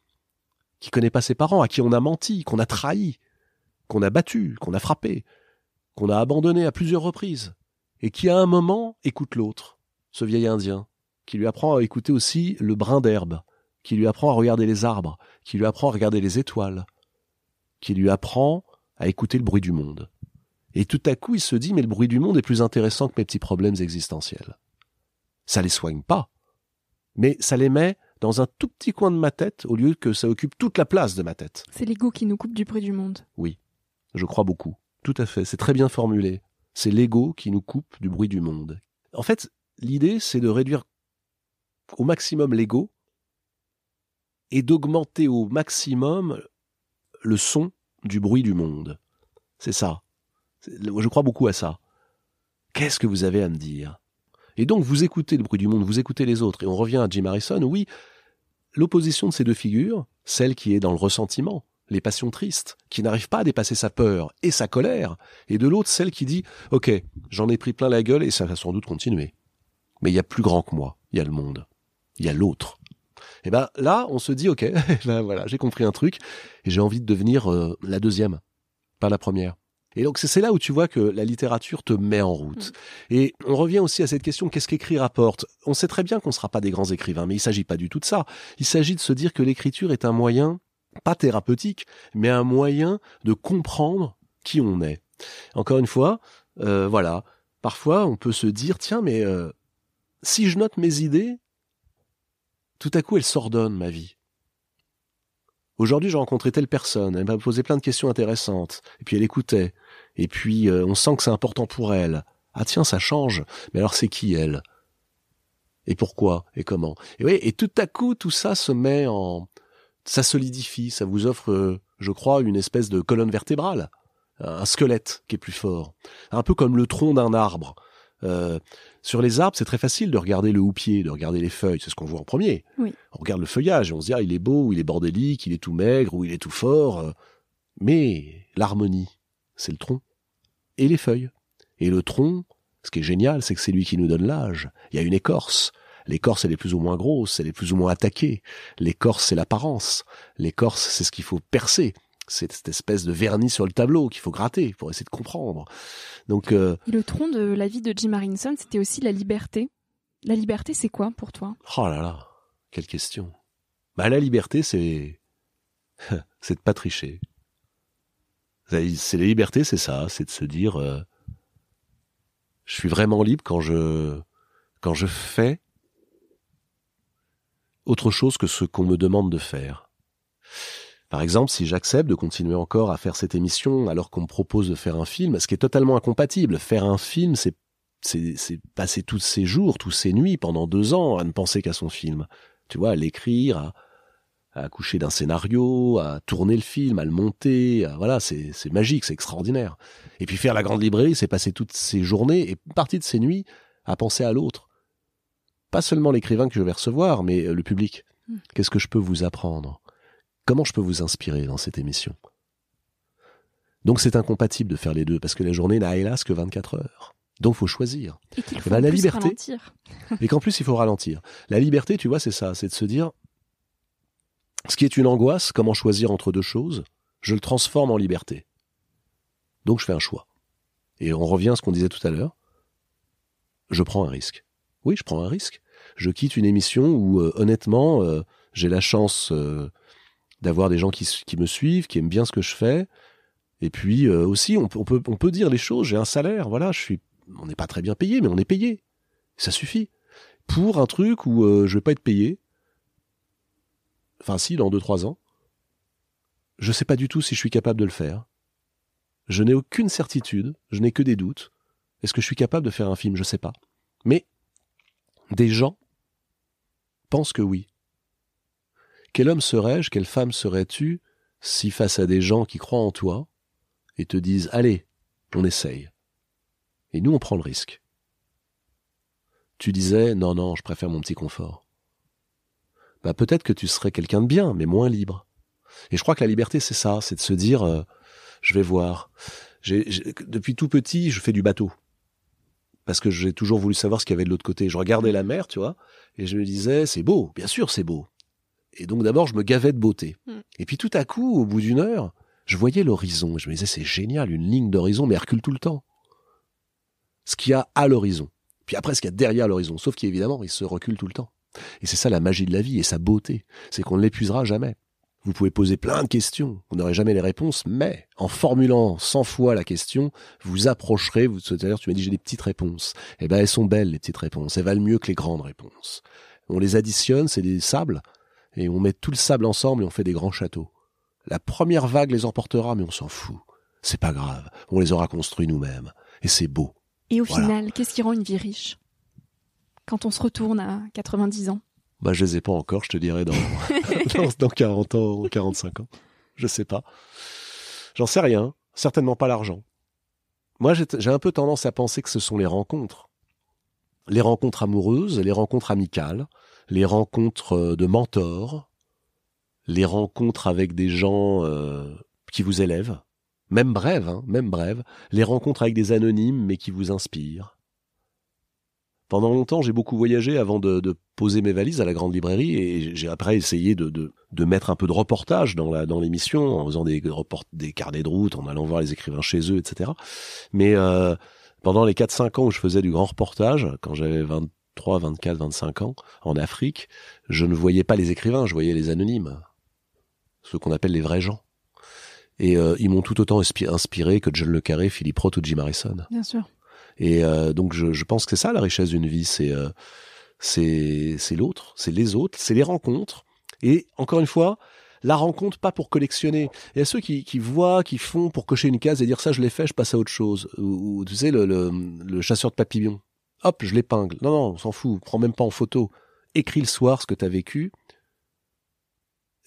qui connaît pas ses parents, à qui on a menti, qu'on a trahi, qu'on a battu, qu'on a frappé, qu'on a abandonné à plusieurs reprises, et qui à un moment écoute l'autre, ce vieil Indien, qui lui apprend à écouter aussi le brin d'herbe, qui lui apprend à regarder les arbres, qui lui apprend à regarder les étoiles, qui lui apprend à écouter le bruit du monde. Et tout à coup, il se dit, mais le bruit du monde est plus intéressant que mes petits problèmes existentiels. Ça les soigne pas, mais ça les met dans un tout petit coin de ma tête au lieu que ça occupe toute la place de ma tête. C'est l'ego qui nous coupe du bruit du monde. Oui, je crois beaucoup. Tout à fait, c'est très bien formulé. C'est l'ego qui nous coupe du bruit du monde. En fait, l'idée, c'est de réduire au maximum l'ego et d'augmenter au maximum le son du bruit du monde. C'est ça. Je crois beaucoup à ça. Qu'est-ce que vous avez à me dire? Et donc vous écoutez le bruit du monde, vous écoutez les autres, et on revient à Jim Harrison, oui, l'opposition de ces deux figures, celle qui est dans le ressentiment, les passions tristes, qui n'arrivent pas à dépasser sa peur et sa colère, et de l'autre celle qui dit Ok, j'en ai pris plein la gueule et ça va sans doute continuer. Mais il y a plus grand que moi, il y a le monde, il y a l'autre. Et ben là, on se dit Ok, <laughs> ben voilà, j'ai compris un truc, et j'ai envie de devenir euh, la deuxième, pas la première. Et donc c'est là où tu vois que la littérature te met en route. Mm. Et on revient aussi à cette question, qu'est-ce qu'écrire apporte On sait très bien qu'on ne sera pas des grands écrivains, mais il s'agit pas du tout de ça. Il s'agit de se dire que l'écriture est un moyen, pas thérapeutique, mais un moyen de comprendre qui on est. Encore une fois, euh, voilà, parfois on peut se dire, tiens, mais euh, si je note mes idées, tout à coup elles s'ordonnent ma vie. Aujourd'hui, j'ai rencontré telle personne, elle m'a posé plein de questions intéressantes, et puis elle écoutait, et puis euh, on sent que c'est important pour elle. Ah tiens, ça change. Mais alors c'est qui elle? Et pourquoi? Et comment? Et oui, et tout à coup, tout ça se met en, ça solidifie, ça vous offre, euh, je crois, une espèce de colonne vertébrale, un squelette qui est plus fort, un peu comme le tronc d'un arbre. Euh, sur les arbres, c'est très facile de regarder le houppier, de regarder les feuilles, c'est ce qu'on voit en premier. Oui. On regarde le feuillage et on se dit ah il est beau, ou il est bordélique, il est tout maigre, ou il est tout fort. Euh. Mais l'harmonie, c'est le tronc et les feuilles. Et le tronc, ce qui est génial, c'est que c'est lui qui nous donne l'âge. Il y a une écorce. L'écorce, elle est plus ou moins grosse, elle est plus ou moins attaquée. L'écorce, c'est l'apparence. L'écorce, c'est ce qu'il faut percer. C'est cette espèce de vernis sur le tableau qu'il faut gratter pour essayer de comprendre. Donc, euh, le tronc de la vie de Jim Harrison, c'était aussi la liberté. La liberté, c'est quoi pour toi? Oh là là, quelle question. Bah la liberté, c'est <laughs> c'est de pas tricher. C'est la liberté, c'est ça, c'est de se dire, euh, je suis vraiment libre quand je quand je fais autre chose que ce qu'on me demande de faire. Par exemple, si j'accepte de continuer encore à faire cette émission alors qu'on me propose de faire un film, ce qui est totalement incompatible. Faire un film, c'est c'est passer tous ces jours, tous ces nuits pendant deux ans à ne penser qu'à son film. Tu vois, à l'écrire, à, à accoucher d'un scénario, à tourner le film, à le monter. voilà, c'est magique, c'est extraordinaire. Et puis faire la grande librairie, c'est passer toutes ces journées et partie de ces nuits à penser à l'autre. Pas seulement l'écrivain que je vais recevoir, mais le public. Hmm. Qu'est-ce que je peux vous apprendre? Comment je peux vous inspirer dans cette émission? Donc c'est incompatible de faire les deux, parce que la journée n'a hélas que 24 heures. Donc faut choisir. Et qu'il faut la liberté. <laughs> et qu'en plus il faut ralentir. La liberté, tu vois, c'est ça, c'est de se dire ce qui est une angoisse, comment choisir entre deux choses, je le transforme en liberté. Donc je fais un choix. Et on revient à ce qu'on disait tout à l'heure. Je prends un risque. Oui, je prends un risque. Je quitte une émission où, euh, honnêtement, euh, j'ai la chance euh, d'avoir des gens qui, me suivent, qui aiment bien ce que je fais. Et puis aussi, on, peut, on peut dire les choses. J'ai un salaire, voilà, je suis, on n'est pas très bien payé, mais on est payé. Ça suffit. Pour un truc où je vais pas être payé, enfin si, dans deux trois ans, je sais pas du tout si je suis capable de le faire. Je n'ai aucune certitude, je n'ai que des doutes. Est-ce que je suis capable de faire un film? Je ne sais pas. Mais des gens pensent que oui. Quel homme serais-je, quelle femme serais-tu? Si face à des gens qui croient en toi et te disent Allez, on essaye. Et nous, on prend le risque. Tu disais Non, non, je préfère mon petit confort. bah peut-être que tu serais quelqu'un de bien, mais moins libre. Et je crois que la liberté, c'est ça, c'est de se dire, euh, je vais voir. Depuis tout petit, je fais du bateau. Parce que j'ai toujours voulu savoir ce qu'il y avait de l'autre côté. Je regardais la mer, tu vois, et je me disais, c'est beau, bien sûr c'est beau. Et donc d'abord, je me gavais de beauté. Mm. Et puis tout à coup, au bout d'une heure, je voyais l'horizon. Je me disais, c'est génial, une ligne d'horizon, mais elle recule tout le temps. Ce qu'il y a à l'horizon. Puis après, ce qu'il y a derrière l'horizon. Sauf qu'évidemment, il se recule tout le temps. Et c'est ça la magie de la vie et sa beauté. C'est qu'on ne l'épuisera jamais. Vous pouvez poser plein de questions, vous n'aurez jamais les réponses, mais en formulant 100 fois la question, vous approcherez, vous, tout à l'heure tu m'as dit j'ai des petites réponses. Eh ben elles sont belles les petites réponses, elles valent mieux que les grandes réponses. On les additionne, c'est des sables, et on met tout le sable ensemble et on fait des grands châteaux. La première vague les emportera, mais on s'en fout. C'est pas grave, on les aura construits nous-mêmes, et c'est beau. Et au final, qu'est-ce qui rend une vie riche? Quand on se retourne à 90 ans? Bah, je les ai pas encore, je te dirais <laughs> dans, dans, 40 ans, 45 ans. Je sais pas. J'en sais rien. Certainement pas l'argent. Moi, j'ai un peu tendance à penser que ce sont les rencontres. Les rencontres amoureuses, les rencontres amicales, les rencontres euh, de mentors, les rencontres avec des gens euh, qui vous élèvent, même brèves, hein, même brèves, les rencontres avec des anonymes mais qui vous inspirent, pendant longtemps, j'ai beaucoup voyagé avant de, poser mes valises à la grande librairie et j'ai après essayé de, mettre un peu de reportage dans l'émission en faisant des report, des carnets de route, en allant voir les écrivains chez eux, etc. Mais euh, pendant les 4-5 ans où je faisais du grand reportage, quand j'avais 23, 24, 25 ans en Afrique, je ne voyais pas les écrivains, je voyais les anonymes, ceux qu'on appelle les vrais gens. Et euh, ils m'ont tout autant inspiré que John Le Carré, Philippe Roth ou Jim Harrison. Bien sûr. Et euh, donc je, je, pense que c'est ça la richesse d'une vie, c'est euh, c'est l'autre, c'est les autres, c'est les rencontres. Et encore une fois, la rencontre pas pour collectionner. Il y a ceux qui, qui voient, qui font pour cocher une case et dire ça je l'ai fait, je passe à autre chose. Ou, tu sais le, le, le, chasseur de papillons. Hop, je l'épingle. Non non, on s'en fout, prends même pas en photo. Écris le soir ce que tu as vécu.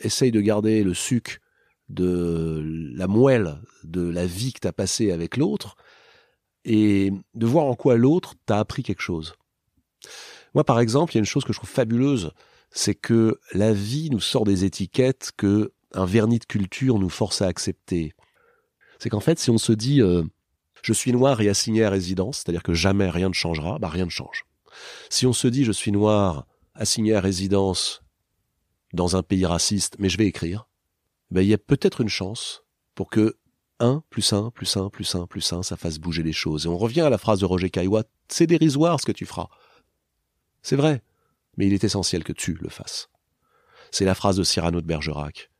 Essaye de garder le suc de la moelle de la vie que tu as passée avec l'autre et de voir en quoi l'autre t'a appris quelque chose. Moi, par exemple, il y a une chose que je trouve fabuleuse, c'est que la vie nous sort des étiquettes que un vernis de culture nous force à accepter. C'est qu'en fait, si on se dit euh, je suis noir et assigné à résidence, c'est-à-dire que jamais rien ne changera, bah rien ne change. Si on se dit je suis noir, assigné à résidence dans un pays raciste, mais je vais écrire, bah, il y a peut-être une chance pour que 1 plus 1 plus 1 plus 1 plus 1, ça fasse bouger les choses. Et on revient à la phrase de Roger Caillois, c'est dérisoire ce que tu feras. C'est vrai, mais il est essentiel que tu le fasses. C'est la phrase de Cyrano de Bergerac.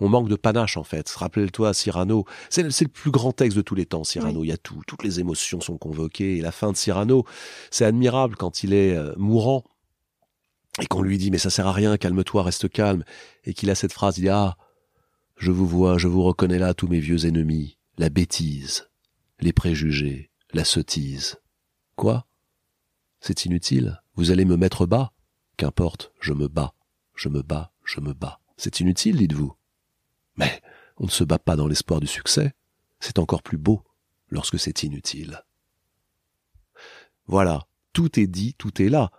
On manque de panache en fait. Rappelle-toi, Cyrano, c'est le, plus grand texte de tous les temps, Cyrano. Il y a tout, toutes les émotions sont convoquées. Et la fin de Cyrano, c'est admirable quand il est euh, mourant et qu'on lui dit mais ça sert à rien, calme-toi, reste calme. Et qu'il a cette phrase, il dit ah, je vous vois, je vous reconnais là tous mes vieux ennemis, la bêtise, les préjugés, la sottise. Quoi? C'est inutile, vous allez me mettre bas? Qu'importe, je me bats, je me bats, je me bats. C'est inutile, dites-vous. Mais on ne se bat pas dans l'espoir du succès, c'est encore plus beau lorsque c'est inutile. Voilà, tout est dit, tout est là.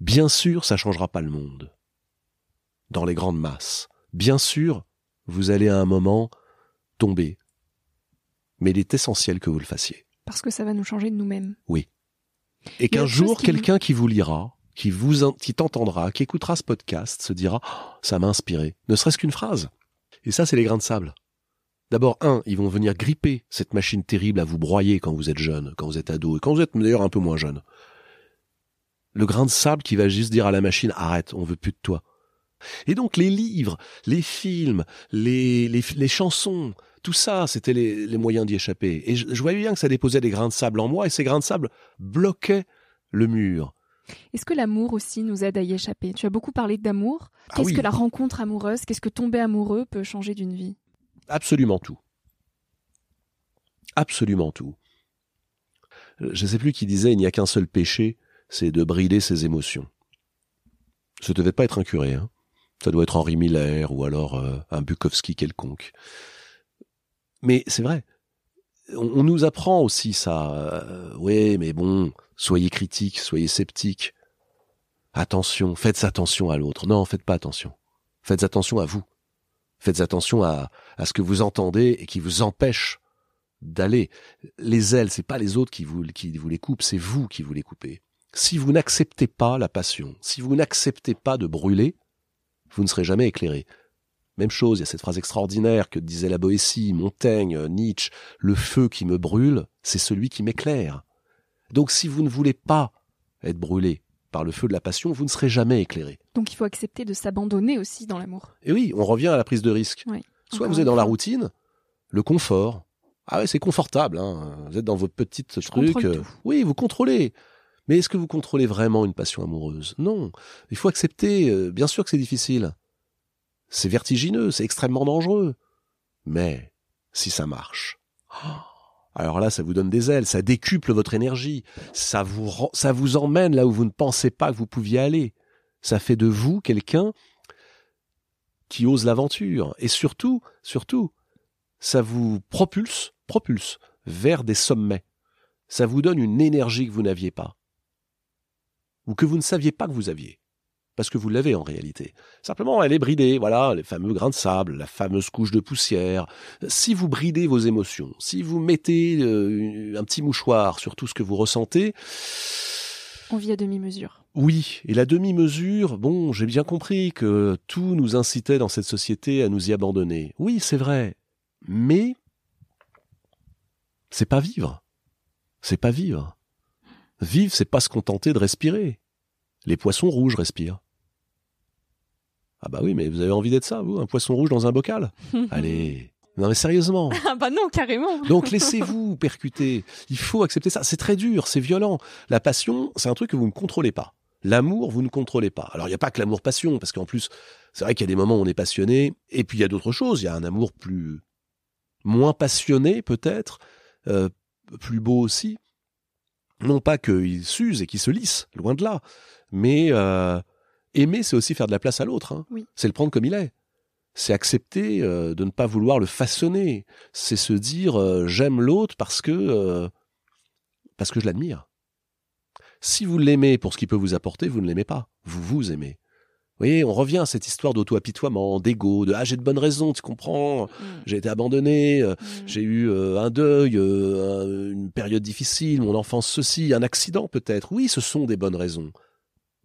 Bien sûr, ça changera pas le monde. Dans les grandes masses. Bien sûr, vous allez à un moment tomber. Mais il est essentiel que vous le fassiez. Parce que ça va nous changer de nous-mêmes. Oui. Et qu'un jour, quelqu'un qui vous lira, qui vous, qui t'entendra, qui écoutera ce podcast, se dira, oh, ça m'a inspiré. Ne serait-ce qu'une phrase. Et ça, c'est les grains de sable. D'abord, un, ils vont venir gripper cette machine terrible à vous broyer quand vous êtes jeune, quand vous êtes ado, et quand vous êtes d'ailleurs un peu moins jeune. Le grain de sable qui va juste dire à la machine, arrête, on veut plus de toi. Et donc les livres, les films, les, les, chansons, tout ça, c'était les, moyens d'y échapper. Et je, voyais bien que ça déposait des grains de sable en moi, et ces grains de sable bloquaient le mur. Est-ce que l'amour aussi nous aide à y échapper? Tu as beaucoup parlé d'amour. Ah qu'est-ce que la rencontre amoureuse, qu'est-ce que tomber amoureux peut changer d'une vie? Absolument tout. Absolument tout. Je ne sais plus qui disait il n'y a qu'un seul péché, c'est de brider ses émotions. Ce devait pas être un curé, hein. Ça doit être Henri Miller ou alors euh, un Bukowski quelconque. Mais c'est vrai. On, nous apprend aussi ça. Euh, oui, mais bon, soyez critiques, soyez sceptiques. Attention, faites attention à l'autre. Non, faites pas attention. Faites attention à vous. Faites attention à, à ce que vous entendez et qui vous empêche d'aller. Les ailes, c'est pas les autres qui vous, qui vous les coupent, c'est vous qui vous les coupez. Si vous n'acceptez pas la passion, si vous n'acceptez pas de brûler, vous ne serez jamais éclairé. Même chose, il y a cette phrase extraordinaire que disait la Boétie, Montaigne, Nietzsche, le feu qui me brûle, c'est celui qui m'éclaire. Donc si vous ne voulez pas être brûlé par le feu de la passion, vous ne serez jamais éclairé. Donc il faut accepter de s'abandonner aussi dans l'amour. Et oui, on revient à la prise de risque. Soit vous êtes dans la routine, le confort. Ah ouais, c'est confortable. Hein. Vous êtes dans votre petite truc. Euh, oui, vous contrôlez. Mais est-ce que vous contrôlez vraiment une passion amoureuse? Non. Il faut accepter. Euh, bien sûr que c'est difficile. C'est vertigineux, c'est extrêmement dangereux. Mais si ça marche, alors là, ça vous donne des ailes, ça décuple votre énergie, ça vous, ça vous emmène là où vous ne pensez pas que vous pouviez aller. Ça fait de vous quelqu'un qui ose l'aventure. Et surtout, surtout, ça vous propulse, propulse vers des sommets. Ça vous donne une énergie que vous n'aviez pas. Ou que vous ne saviez pas que vous aviez parce que vous l'avez en réalité. Simplement, elle est bridée, voilà, les fameux grains de sable, la fameuse couche de poussière. Si vous bridez vos émotions, si vous mettez euh, un petit mouchoir sur tout ce que vous ressentez... On vit à demi-mesure. Oui, et la demi-mesure, bon, j'ai bien compris que tout nous incitait dans cette société à nous y abandonner. Oui, c'est vrai, mais c'est pas vivre. C'est pas vivre. Vivre, c'est pas se contenter de respirer. Les poissons rouges respirent. Ah bah oui, mais vous avez envie d'être ça, vous, un poisson rouge dans un bocal? <laughs> Allez. Non mais sérieusement. <laughs> Ah bah non, carrément. <laughs> Donc laissez-vous percuter. Il faut accepter ça. C'est très dur, c'est violent. La passion, c'est un truc que vous ne contrôlez pas. L'amour, vous ne contrôlez pas. Alors il n'y a pas que l'amour-passion, parce qu'en plus, c'est vrai qu'il y a des moments où on est passionné, et puis il y a d'autres choses. Il y a un amour plus moins passionné peut-être, euh, plus beau aussi. Non pas qu'il s'use et qu'il se lisse, loin de là, mais euh, aimer, c'est aussi faire de la place à l'autre. Hein. C'est le prendre comme il est. C'est accepter euh, de ne pas vouloir le façonner. C'est se dire euh, j'aime l'autre parce que euh, parce que je l'admire. Si vous l'aimez pour ce qu'il peut vous apporter, vous ne l'aimez pas. Vous vous aimez. Vous voyez, on revient à cette histoire d'auto-apitoiement, d'ego, de ah j'ai de bonnes raisons, tu comprends, mm. j'ai été abandonné, mm. j'ai eu un deuil, une période difficile, mon enfance ceci, un accident peut-être. Oui, ce sont des bonnes raisons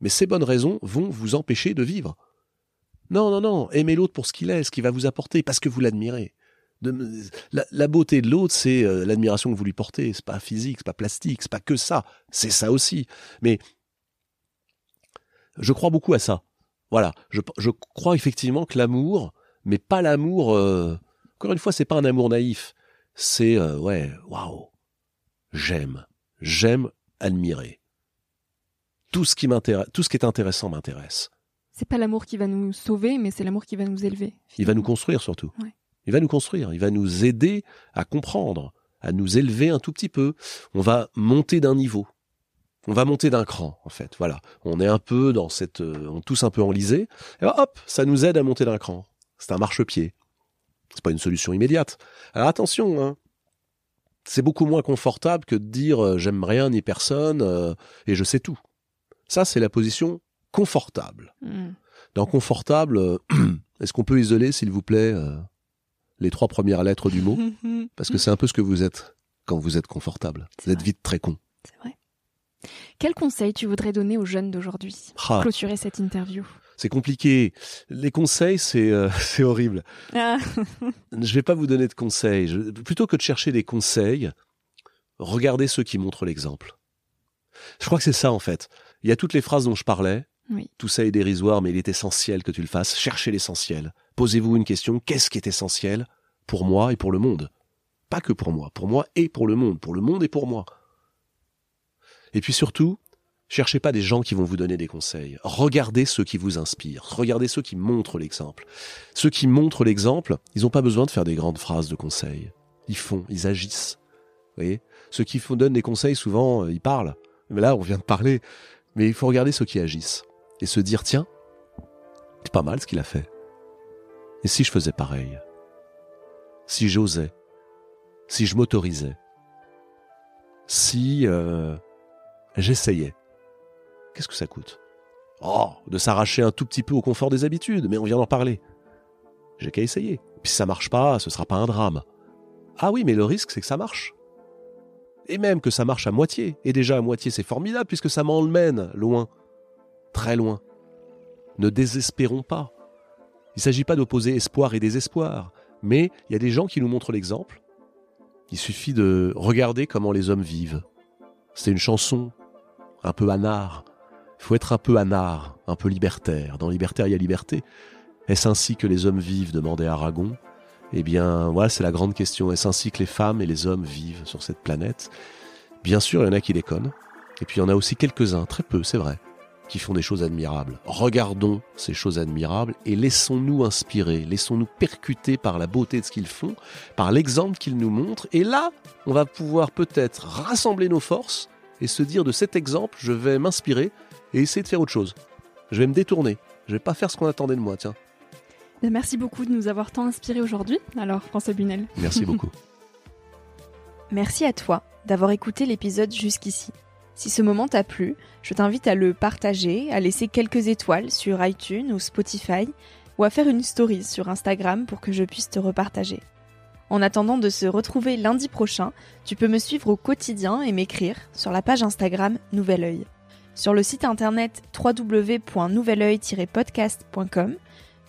mais ces bonnes raisons vont vous empêcher de vivre. Non, non, non, aimez l'autre pour ce qu'il est, ce qu'il va vous apporter, parce que vous l'admirez. la, beauté de l'autre, c'est euh, l'admiration que vous lui portez. C'est pas physique, c'est pas plastique, c'est pas que ça. C'est ça aussi. Mais je crois beaucoup à ça. Voilà, je, crois effectivement que l'amour, mais pas l'amour. Euh, encore une fois, c'est pas un amour naïf. C'est euh, ouais, waouh, j'aime, j'aime admirer tout ce qui m'intéresse, tout ce qui est intéressant m'intéresse. C'est pas l'amour qui va nous sauver, mais c'est l'amour qui va nous élever. Il va nous construire surtout. Il va nous construire, il va nous aider à comprendre, à nous élever un tout petit peu. On va monter d'un niveau. On va monter d'un cran, en fait. Voilà. On est un peu dans cette, euh, on tous un peu enlisés. Et hop, ça nous aide à monter d'un cran. C'est un marchepied. C'est pas une solution immédiate. Alors attention, hein. C'est beaucoup moins confortable que de dire euh, j'aime rien ni personne euh, et je sais tout. Ça, c'est la position confortable. Hmm. Dans confortable, euh, <clears throat> est-ce qu'on peut isoler, s'il vous plaît, euh, les trois premières lettres du mot <laughs> Parce que c'est un peu ce que vous êtes quand vous êtes confortable. Vous êtes vite très con. C'est vrai. Quel conseil tu voudrais donner aux jeunes d'aujourd'hui pour ah. clôturer cette interview? C'est compliqué. Les conseils, c'est euh, <laughs> horrible. Ah. <laughs> je vais pas vous donner de conseils. plutôt que de chercher des conseils, regardez ceux qui montrent l'exemple. Je crois que c'est ça en fait. Il y a toutes les phrases dont je parlais. Tout ça est dérisoire, mais il est essentiel que tu le fasses. Cherchez l'essentiel. Posez-vous une question. Qu'est-ce qui est essentiel pour moi et pour le monde? Pas que pour moi, pour moi et pour le monde. Pour le monde et pour moi. Et puis surtout, cherchez pas des gens qui vont vous donner des conseils. Regardez ceux qui vous inspirent. Regardez ceux qui montrent l'exemple. Ceux qui montrent l'exemple, ils n'ont pas besoin de faire des grandes phrases de conseils. Ils font, ils agissent. Vous voyez? Ceux qui donnent des conseils, souvent, euh, ils parlent. Mais là, on vient de parler. Mais il faut regarder ceux qui agissent et se dire tiens, c'est pas mal ce qu'il a fait. Et si je faisais pareil? Si j'osais? Si je m'autorisais? Si euh, j'essayais? Qu'est-ce que ça coûte? Oh, de s'arracher un tout petit peu au confort des habitudes, mais on vient d'en parler. J'ai qu'à essayer. Puis si ça marche pas, ce sera pas un drame. Ah oui, mais le risque, c'est que ça marche. Et même que ça marche à moitié. Et déjà à moitié, c'est formidable puisque ça m'emmène loin. Très loin. Ne désespérons pas. Il ne s'agit pas d'opposer espoir et désespoir. Mais il y a des gens qui nous montrent l'exemple. Il suffit de regarder comment les hommes vivent. C'est une chanson un peu anard. Il faut être un peu anard, un peu libertaire. Dans libertaire, il y a liberté. Est-ce ainsi que les hommes vivent demandait Aragon. Eh bien, voilà, c'est la grande question. Est-ce ainsi que les femmes et les hommes vivent sur cette planète? Bien sûr, il y en a qui déconnent. Et puis il y en a aussi quelques-uns, très peu, c'est vrai, qui font des choses admirables. Regardons ces choses admirables et laissons-nous inspirer, laissons-nous percuter par la beauté de ce qu'ils font, par l'exemple qu'ils nous montrent. Et là, on va pouvoir peut-être rassembler nos forces et se dire de cet exemple, je vais m'inspirer et essayer de faire autre chose. Je vais me détourner. Je vais pas faire ce qu'on attendait de moi, tiens. Merci beaucoup de nous avoir tant inspirés aujourd'hui, alors François Bunel. <laughs> Merci beaucoup. <laughs> Merci à toi d'avoir écouté l'épisode jusqu'ici. Si ce moment t'a plu, je t'invite à le partager, à laisser quelques étoiles sur iTunes ou Spotify, ou à faire une story sur Instagram pour que je puisse te repartager. En attendant de se retrouver lundi prochain, tu peux me suivre au quotidien et m'écrire sur la page Instagram Nouvel Oeil. Sur le site internet www.nouveloeil-podcast.com,